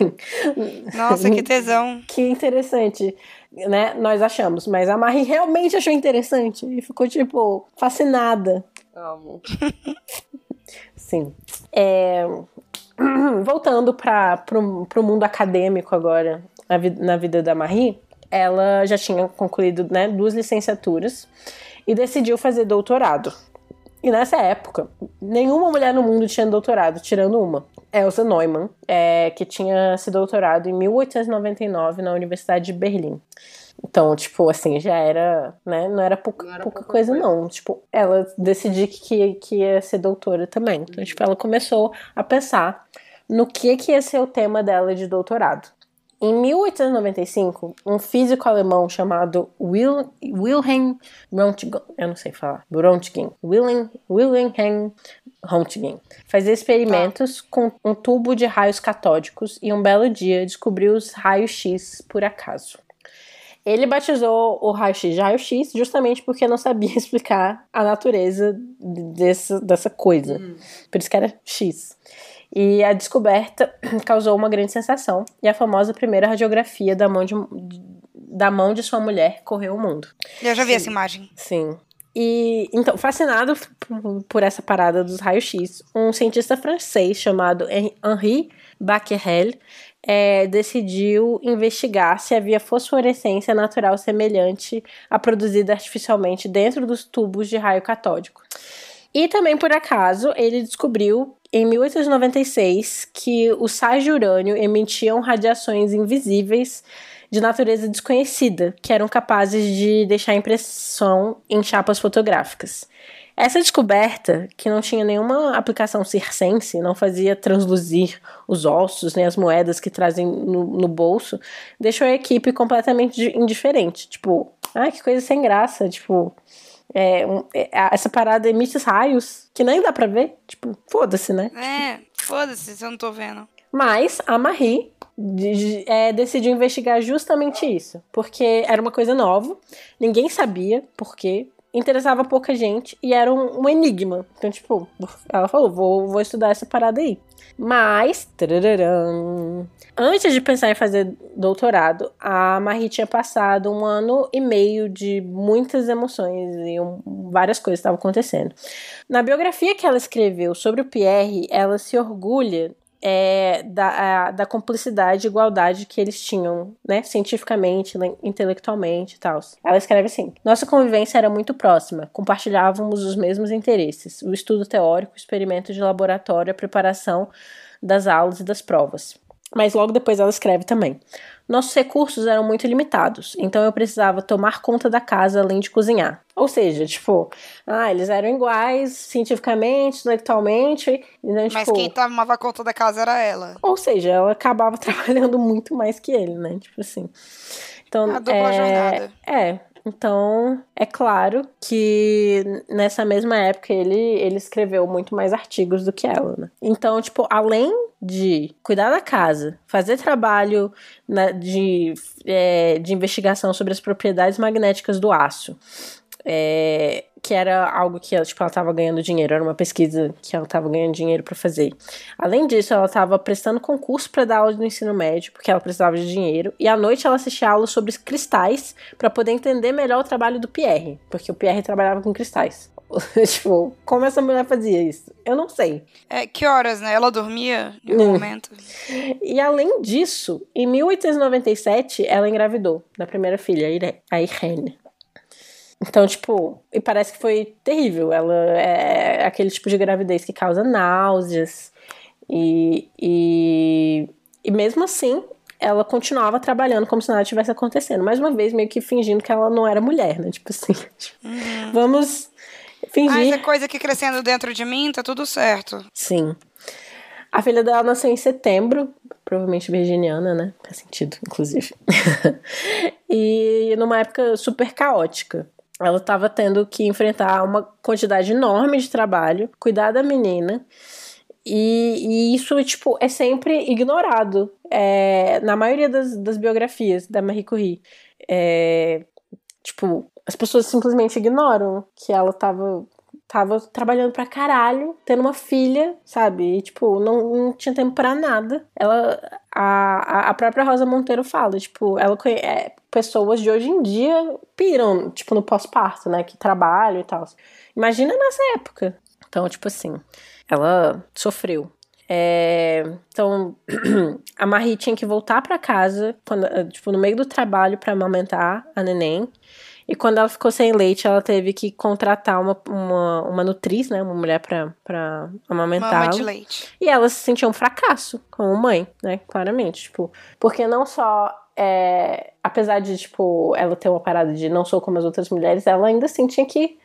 Nossa, que tesão. que interessante, né? Nós achamos, mas a Marie realmente achou interessante e ficou, tipo, fascinada. Amo. Sim. É, Voltando para o mundo acadêmico agora, na, na vida da Marie, ela já tinha concluído né, duas licenciaturas e decidiu fazer doutorado. E nessa época, nenhuma mulher no mundo tinha doutorado, tirando uma. Elsa Neumann, é, que tinha se doutorado em 1899 na Universidade de Berlim. Então, tipo, assim, já era, né? Não era pouca, Não era pouca pouca coisa, coisa. não. Tipo, ela decidiu que, que ia ser doutora também. Então, tipo, ela começou a pensar no que, que ia ser o tema dela de doutorado. Em 1895, um físico alemão chamado Wil, Wilhelm Röntgen, eu não sei falar, Röntgen, Wilhelm, Wilhelm Röntgen, fazia experimentos com um tubo de raios catódicos e um belo dia descobriu os raios X por acaso. Ele batizou o raio-x de raio-x justamente porque não sabia explicar a natureza dessa, dessa coisa. Por isso que era X. E a descoberta causou uma grande sensação e a famosa primeira radiografia da mão de, da mão de sua mulher correu o mundo. Eu já vi essa imagem. Sim. E então, fascinado por- essa parada dos raios-x, um cientista francês chamado Hen- Henri Becquerel é, decidiu investigar se havia fosforescência natural semelhante à produzida artificialmente dentro dos tubos de raio catódico. E também, por acaso, ele descobriu em 1896 que os sais de urânio emitiam radiações invisíveis de natureza desconhecida, que eram capazes de deixar impressão em chapas fotográficas. Essa descoberta, que não tinha nenhuma aplicação circense, não fazia transluzir os ossos nem as moedas que trazem no, no bolso, deixou a equipe completamente di- indiferente. Tipo, ah, que coisa sem graça. Tipo, é, um- é, essa parada emite raios que nem dá pra ver. Tipo, foda-se, né? É, foda-se se eu não tô vendo. Mas a Marie é, decidiu investigar justamente isso. Porque era uma coisa nova, ninguém sabia por quê. interessava pouca gente e era um, um enigma. Então, tipo, ela falou: vou, vou estudar essa parada aí. Mas, antes de pensar em fazer doutorado, a Marie tinha passado um ano e meio de muitas emoções e um, várias coisas estavam acontecendo. Na biografia que ela escreveu sobre o Pierre, ela se orgulha é, da, a, da cumplicidade e igualdade que eles tinham, né, cientificamente, intelectualmente e tal. Ela escreve assim: Nossa convivência era muito próxima, compartilhávamos os mesmos interesses: o estudo teórico, o experimento de laboratório, a preparação das aulas e das provas. Mas logo depois ela escreve também: nossos recursos eram muito limitados, então eu precisava tomar conta da casa além de cozinhar. Ou seja, tipo, ah, eles eram iguais cientificamente, intelectualmente. Então, Mas tipo, quem tomava conta da casa era ela. Ou seja, ela acabava trabalhando muito mais que ele, né? Tipo assim. Então, A dupla é, jornada. É. Então, é claro que nessa mesma época ele, ele escreveu muito mais artigos do que ela, né? Então, tipo, além de cuidar da casa, fazer trabalho na- de, é, de investigação sobre as propriedades magnéticas do aço, é, que era algo que ela, tipo, ela estava ganhando dinheiro, era uma pesquisa que ela estava ganhando dinheiro para fazer. Além disso, ela estava prestando concurso para dar aula no ensino médio, porque ela precisava de dinheiro, e à noite ela assistia aulas sobre cristais para poder entender melhor o trabalho do Pierre, porque o Pierre trabalhava com cristais. tipo, como essa mulher fazia isso? Eu não sei. É, que horas, né? Ela dormia em algum Hum. momento. E além disso, em 1897, ela engravidou da primeira filha, a Irene. Então, tipo, e parece que foi terrível. Ela é aquele tipo de gravidez que causa náuseas. E, e, e mesmo assim, ela continuava trabalhando como se nada tivesse acontecendo. Mais uma vez, meio que fingindo que ela não era mulher, né? Tipo assim, vamos Ah, fingir. essa coisa que crescendo dentro de mim, tá tudo certo. Sim. A filha dela nasceu em setembro, provavelmente virginiana, né? Faz sentido, inclusive. e numa época super caótica. Ela estava tendo que enfrentar uma quantidade enorme de trabalho, cuidar da menina. E, e isso, tipo, é sempre ignorado é, na maioria das, das biografias da Marie Curie. É, tipo, as pessoas simplesmente ignoram que ela tava tava trabalhando pra caralho, tendo uma filha, sabe? E, tipo, não, não tinha tempo pra nada. Ela, a, a- própria Rosa Monteiro fala, tipo, ela conhe- é, pessoas de hoje em dia piram, tipo, no pós-parto, né? Que trabalham e tal. Imagina nessa época. Então, tipo assim, ela sofreu. É, então, a Marie tinha que voltar pra casa, quando, tipo, no meio do trabalho pra amamentar a neném. E quando ela ficou sem leite, ela teve que contratar uma, uma, uma nutriz, né? Uma mulher pra, pra Mama amamentá-la. de leite. E ela se sentia um fracasso como mãe, né? Claramente, tipo, porque não só é, apesar de tipo ela ter uma parada de não sou como as outras mulheres, ela ainda sentia que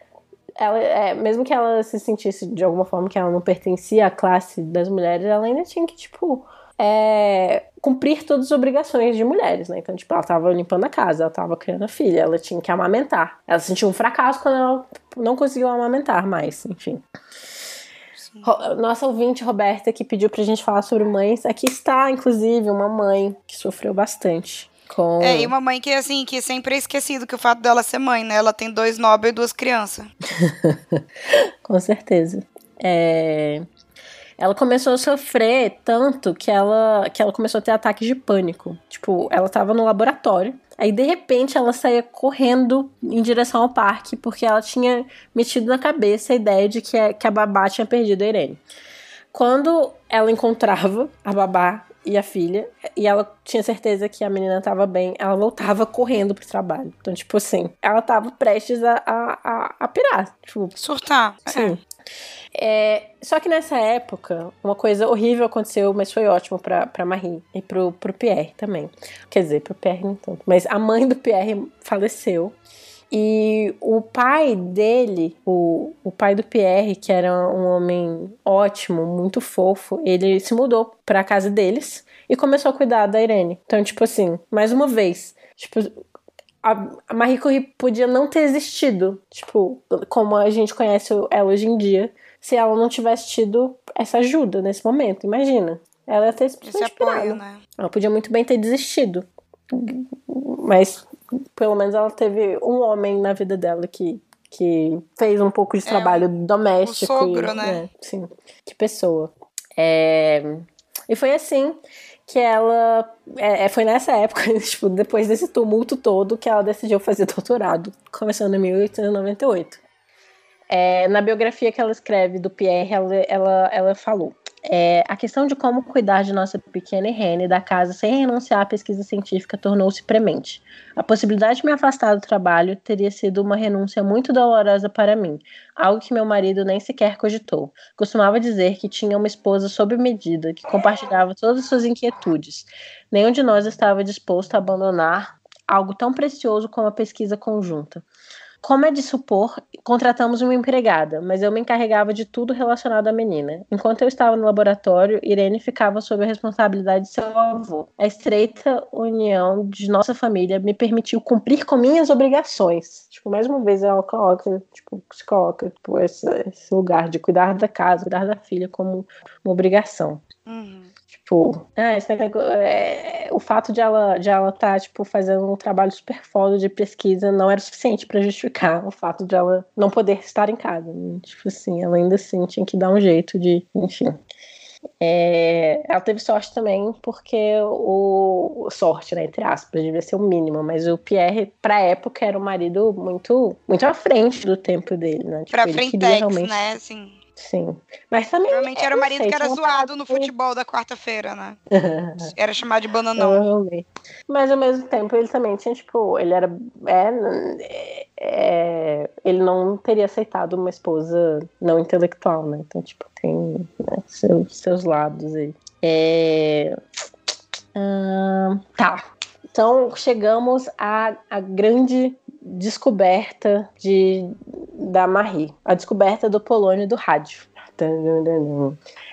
ela, é, mesmo que ela se sentisse de alguma forma que ela não pertencia à classe das mulheres, ela ainda tinha que tipo é, cumprir todas as obrigações de mulheres, né? Então, tipo, ela tava limpando a casa, ela tava criando a filha, ela tinha que amamentar. Ela sentiu um fracasso quando ela não conseguiu amamentar mais, enfim. Nossa ouvinte Roberta que pediu pra gente falar sobre mães. Aqui está, inclusive, uma mãe que sofreu bastante com. É, e uma mãe que, assim, que sempre é esquecido que o fato dela ser mãe, né? Ela tem dois Nobel e duas crianças. Com certeza. É, Ela começou a sofrer tanto que ela, que ela começou a ter ataques de pânico. Tipo, ela tava no laboratório. Aí, de repente, ela saía correndo em direção ao parque porque ela tinha metido na cabeça a ideia de que a, que a babá tinha perdido a Irene. Quando ela encontrava a babá e a filha, e ela tinha certeza que a menina tava bem, ela voltava correndo pro trabalho. Então, tipo assim, ela tava prestes a, a, a, a pirar. Tipo, Surtar. Sim. É, só que nessa época, uma coisa horrível aconteceu, mas foi ótimo pra, pra Marie e pro, pro Pierre também. Quer dizer, pro Pierre nem tanto. Mas a mãe do Pierre faleceu. E o pai dele, o, o pai do Pierre, que era um homem ótimo, muito fofo, ele se mudou pra casa deles e começou a cuidar da Irene. Então, tipo assim, mais uma vez, tipo, a Marie Curie podia não ter existido, tipo, como a gente conhece ela hoje em dia, se ela não tivesse tido essa ajuda nesse momento. Imagina. Ela ia ter Esse apoio, pirado. né? Ela podia muito bem ter desistido. Mas pelo menos ela teve um homem na vida dela que, que fez um pouco de É, trabalho doméstico. o sogro, e- né? é, sim, que pessoa. É, E foi assim que ela. é, é, foi nessa época, tipo, depois desse tumulto todo, que ela decidiu fazer doutorado, começando em 1898. É, na biografia que ela escreve do Pierre, ela, ela, ela falou. É, a questão de como cuidar de nossa pequena Irene da casa sem renunciar à pesquisa científica tornou-se premente. A possibilidade de me afastar do trabalho teria sido uma renúncia muito dolorosa para mim, algo que meu marido nem sequer cogitou. Costumava dizer que tinha uma esposa sob medida, que compartilhava todas as suas inquietudes. Nenhum de nós estava disposto a abandonar algo tão precioso como a pesquisa conjunta. Como é de supor, contratamos uma empregada, mas eu me encarregava de tudo relacionado à menina. Enquanto eu estava no laboratório, Irene ficava sob a responsabilidade de seu avô. A estreita união de nossa família me permitiu cumprir com minhas obrigações. Tipo, mais uma vez ela coloca, tipo, se coloca tipo, esse, esse lugar de cuidar da casa, cuidar da filha como uma obrigação. Uhum. Tipo, ah, esse negócio, é, o fato de ela de ela estar tipo fazendo um trabalho super foda de pesquisa não era suficiente para justificar o fato de ela não poder estar em casa. né? Tipo assim, ela ainda assim tinha que dar um jeito de, enfim. É, ela teve sorte também porque o sorte, né, entre aspas, devia ser o mínimo, mas o Pierre pra época era um marido muito muito à frente do tempo dele, né? Tipo, Pra Frentex, realmente, né? Assim, sim. Mas também provavelmente eu era o marido sei, que era zoado no fato- futebol da quarta-feira, né? Era chamado de bananão. Mas ao mesmo tempo ele também tinha, tipo, ele era. É, é, ele não teria aceitado uma esposa não intelectual, né? Então, tipo, tem né, seus, seus lados aí. É, tá. Então chegamos à, à grande descoberta de, da Marie, a descoberta do polônio do rádio.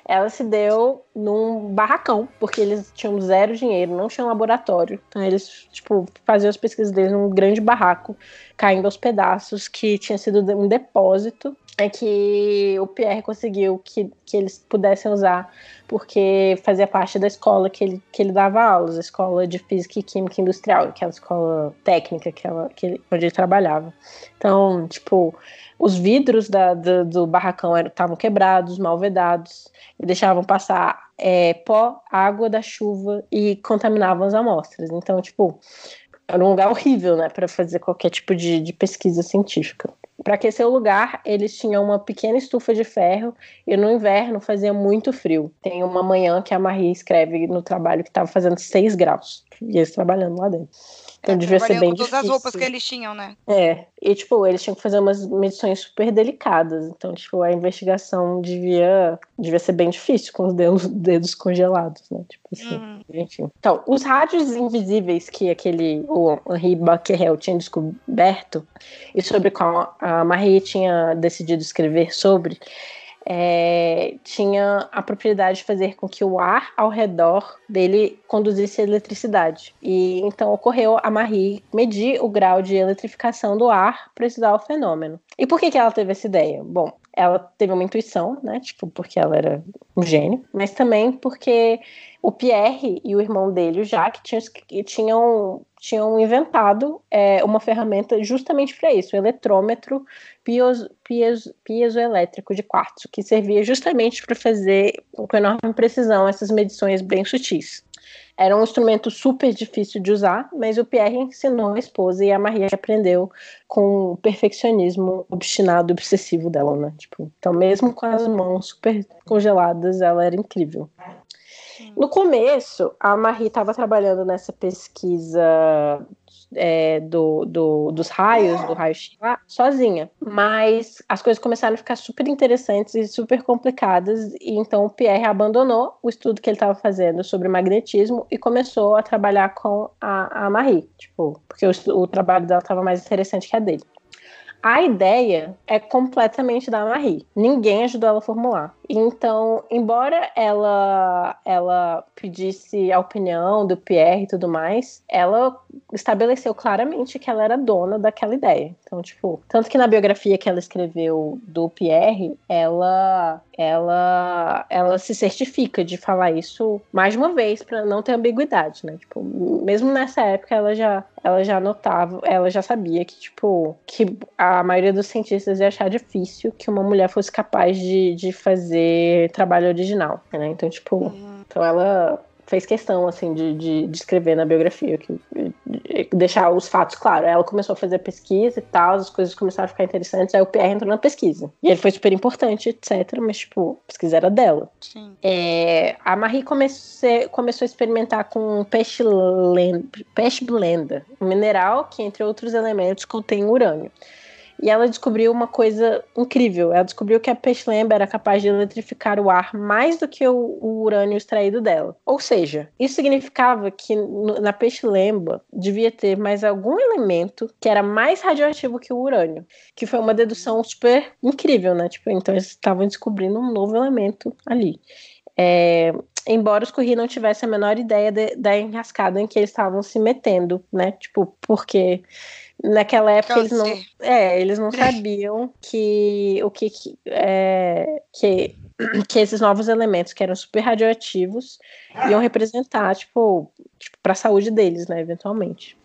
Ela se deu num barracão, porque eles tinham zero dinheiro, não tinham laboratório. Então eles, tipo, faziam as pesquisas deles num grande barraco, caindo aos pedaços, que tinha sido um depósito. É que o Pierre conseguiu que, que eles pudessem usar, porque fazia parte da escola que ele, que ele dava aulas, a escola de física e química industrial, aquela escola técnica que ela, que ele, onde ele trabalhava. Então, tipo, os vidros da, do, do barracão estavam quebrados, mal vedados, e deixavam passar é, pó, água da chuva e contaminavam as amostras. Então, tipo, era um lugar horrível, né, para fazer qualquer tipo de, de pesquisa científica. Para aquecer o lugar, eles tinham uma pequena estufa de ferro e no inverno fazia muito frio. Tem uma manhã que a Marie escreve no trabalho que estava fazendo 6 graus. E eles trabalhando lá dentro. Então devia ser bem com todas difícil. as roupas que eles tinham, né? É, e tipo, eles tinham que fazer umas medições super delicadas. Então, tipo, a investigação devia, devia ser bem difícil com os dedos, dedos congelados, né? Tipo assim, Uhum. enfim. Então, os rádios invisíveis que aquele, o Henri Becquerel tinha descoberto, e sobre qual a Marie tinha decidido escrever sobre, é, tinha a propriedade de fazer com que o ar ao redor dele conduzisse eletricidade. E então ocorreu a Marie medir o grau de eletrificação do ar para estudar o fenômeno. E por que, que ela teve essa ideia? Bom, ela teve uma intuição, né? Tipo, porque ela era um gênio, mas também porque o Pierre e o irmão dele, o Jacques, tinham, tinham, tinham inventado é, uma ferramenta justamente para isso, o eletrômetro piezoelétrico de quartzo, que servia justamente para fazer com enorme precisão essas medições bem sutis. Era um instrumento super difícil de usar, mas o Pierre ensinou a esposa e a Maria aprendeu com o perfeccionismo obstinado e obsessivo dela, né? Tipo, então, mesmo com as mãos super congeladas, ela era incrível. No começo, a Marie estava trabalhando nessa pesquisa é, do, do, dos raios, do raio-x lá, sozinha. Mas as coisas começaram a ficar super interessantes e super complicadas, e então o Pierre abandonou o estudo que ele estava fazendo sobre magnetismo e começou a trabalhar com a, a Marie, tipo, porque o, o trabalho dela estava mais interessante que a dele. A ideia é completamente da Marie. Ninguém ajudou ela a formular. Então, embora ela ela pedisse a opinião do Pierre e tudo mais, ela estabeleceu claramente que ela era dona daquela ideia. Então, tipo, tanto que na biografia que ela escreveu do Pierre, ela ela ela se certifica de falar isso mais uma vez para não ter ambiguidade, né? Tipo, mesmo nessa época ela já ela já notava, ela já sabia que tipo que a maioria dos cientistas ia achar difícil que uma mulher fosse capaz de, de fazer trabalho original, né? Então, tipo, uhum. então ela fez questão, assim, de, de, de escrever na biografia, que, de deixar os fatos claros. Ela começou a fazer pesquisa e tal, as coisas começaram a ficar interessantes, aí o Pierre entrou na pesquisa. E ele foi super importante, etc, mas, tipo, a pesquisa era dela. Sim. É, a Marie comecei, começou a experimentar com peixe, peixe blenda, um mineral que, entre outros elementos, contém urânio. E ela descobriu uma coisa incrível. Ela descobriu que a peixe-lembra era capaz de eletrificar o ar mais do que o, o urânio extraído dela. Ou seja, isso significava que na peixe-lembra devia ter mais algum elemento que era mais radioativo que o urânio. Que foi uma dedução super incrível, né? Tipo, então eles estavam descobrindo um novo elemento ali. É, embora os Curry não tivessem a menor ideia de, da enrascada em que eles estavam se metendo, né? Tipo, porque Naquela época eles não, é, eles não sabiam que o que, que, é, que que esses novos elementos que eram super radioativos iam representar, tipo, tipo para a saúde deles, né, eventualmente.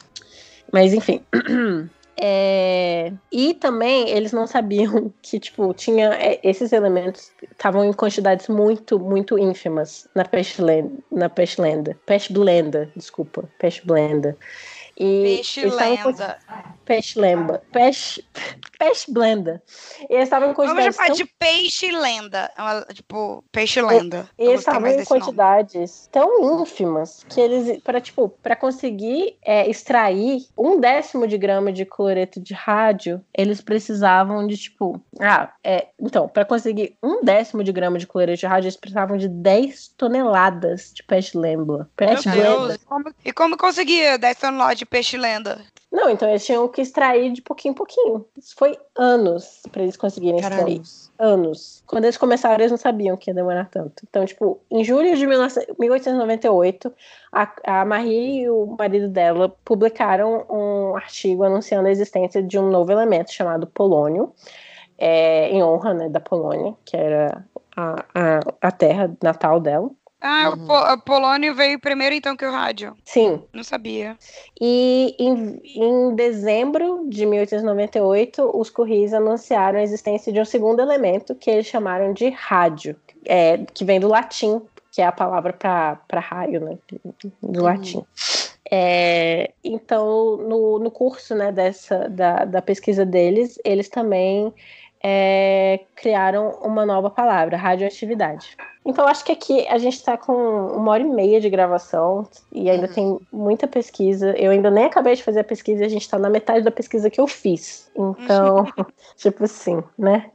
Mas enfim. É... E também eles não sabiam que, tipo, tinha é, esses elementos estavam em quantidades muito, muito ínfimas na peixe lenda, na peixe lenda, peixe blenda, desculpa, peixe blenda. E peixe lenda. Peixe lenda. Peixe, peixe blenda. E eles estavam em quantidades. Vamos chamar tão... de peixe lenda. É tipo, peixe lenda. E, eles estavam em quantidades nome. tão ínfimas que eles, para tipo, para conseguir é, extrair um décimo de grama de cloreto de rádio, eles precisavam de, tipo. Ah, é. Então, para conseguir um décimo de grama de cloreto de rádio, eles precisavam de 10 toneladas de peixe lembra. Peixe blenda. E como conseguia 10 toneladas de peixe lenda. Não, então eles tinham que extrair de pouquinho em pouquinho. Isso foi anos para eles conseguirem Caramba. extrair. Anos. Quando eles começaram, eles não sabiam que ia demorar tanto. Então, tipo, em julho de 1898, a, a Marie e o marido dela publicaram um artigo anunciando a existência de um novo elemento chamado polônio, é, em honra né, da Polônia, que era a, a, a terra natal dela. Ah, uhum. o polônio veio primeiro então que o rádio. Sim. Não sabia. E em, em dezembro de 1898, os Correios anunciaram a existência de um segundo elemento que eles chamaram de rádio, é, que vem do latim, que é a palavra para raio, né? Do uhum. latim. É, então, no, no curso né, dessa, da, da pesquisa deles, eles também é, criaram uma nova palavra, radioatividade. Então, acho que aqui a gente está com uma hora e meia de gravação e ainda uhum. tem muita pesquisa. Eu ainda nem acabei de fazer a pesquisa e a gente está na metade da pesquisa que eu fiz. Então, tipo assim, né?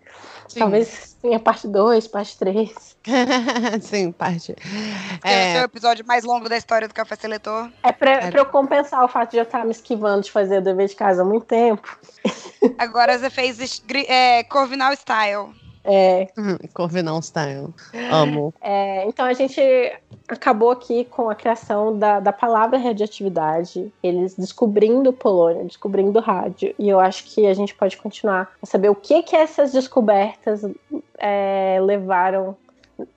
Sim. Talvez tenha parte 2, parte 3. Sim, parte. É... é o episódio mais longo da história do Café Seletor. É pra, é pra eu compensar o fato de eu estar me esquivando de fazer o dever de casa há muito tempo. Agora você fez é, Corvinal Style. É. Corvinal Style. Amo. É, então a gente acabou aqui com a criação da, da palavra radioatividade, eles descobrindo o polônio, descobrindo o rádio, e eu acho que a gente pode continuar a saber o que que essas descobertas é, levaram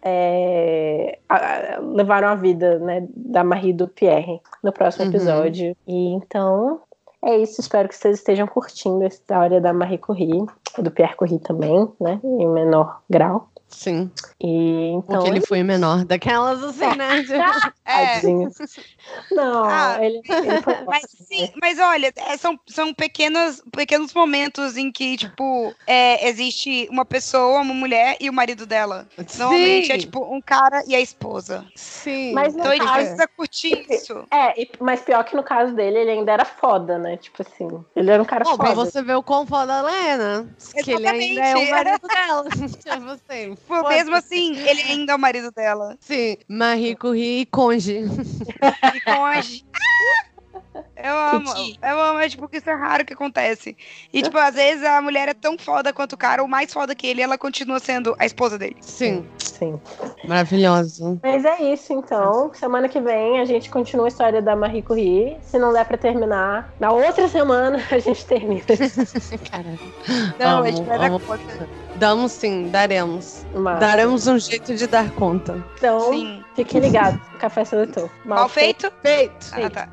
é, a, levaram a vida né, da Marie do Pierre no próximo uhum. episódio. E então é isso, espero que vocês estejam curtindo a história da Marie Curie, do Pierre Curie também, né, em menor grau. Sim. E então. Porque ele foi menor daquelas assim, né? é. Não, ah, ele, ele foi... mas sim, mas olha, é, são, são pequenos, pequenos momentos em que, tipo, é, existe uma pessoa, uma mulher e o marido dela. Sim. Normalmente é tipo um cara e a esposa. Sim. Mas então ele precisa curtir isso. É, mas pior que no caso dele, ele ainda era foda, né? Tipo assim, ele era um cara Bom, foda. Pra você ver o quão foda ela é, né? Que ele ainda é o marido dela. tipo assim. Tipo, mesmo assim, ele ainda é o marido dela. Sim, Marie Curie e Conge. e Conge. Eu amo. Eu amo, é tipo que isso é raro que acontece. E, tipo, às vezes a mulher é tão foda quanto o cara, ou mais foda que ele, ela continua sendo a esposa dele. Sim, Sim. maravilhoso. Mas é isso, então. Semana que vem a gente continua a história da Marie Curie. Se não der pra terminar, na outra semana a gente termina. Caralho. Não, Amo, a gente vai dar amo. conta. Damos sim, daremos. Mas, Daremos um jeito de dar conta. então, Sim. fiquem ligados. Café Seletor. Mal feito? Feito. Ah, tá.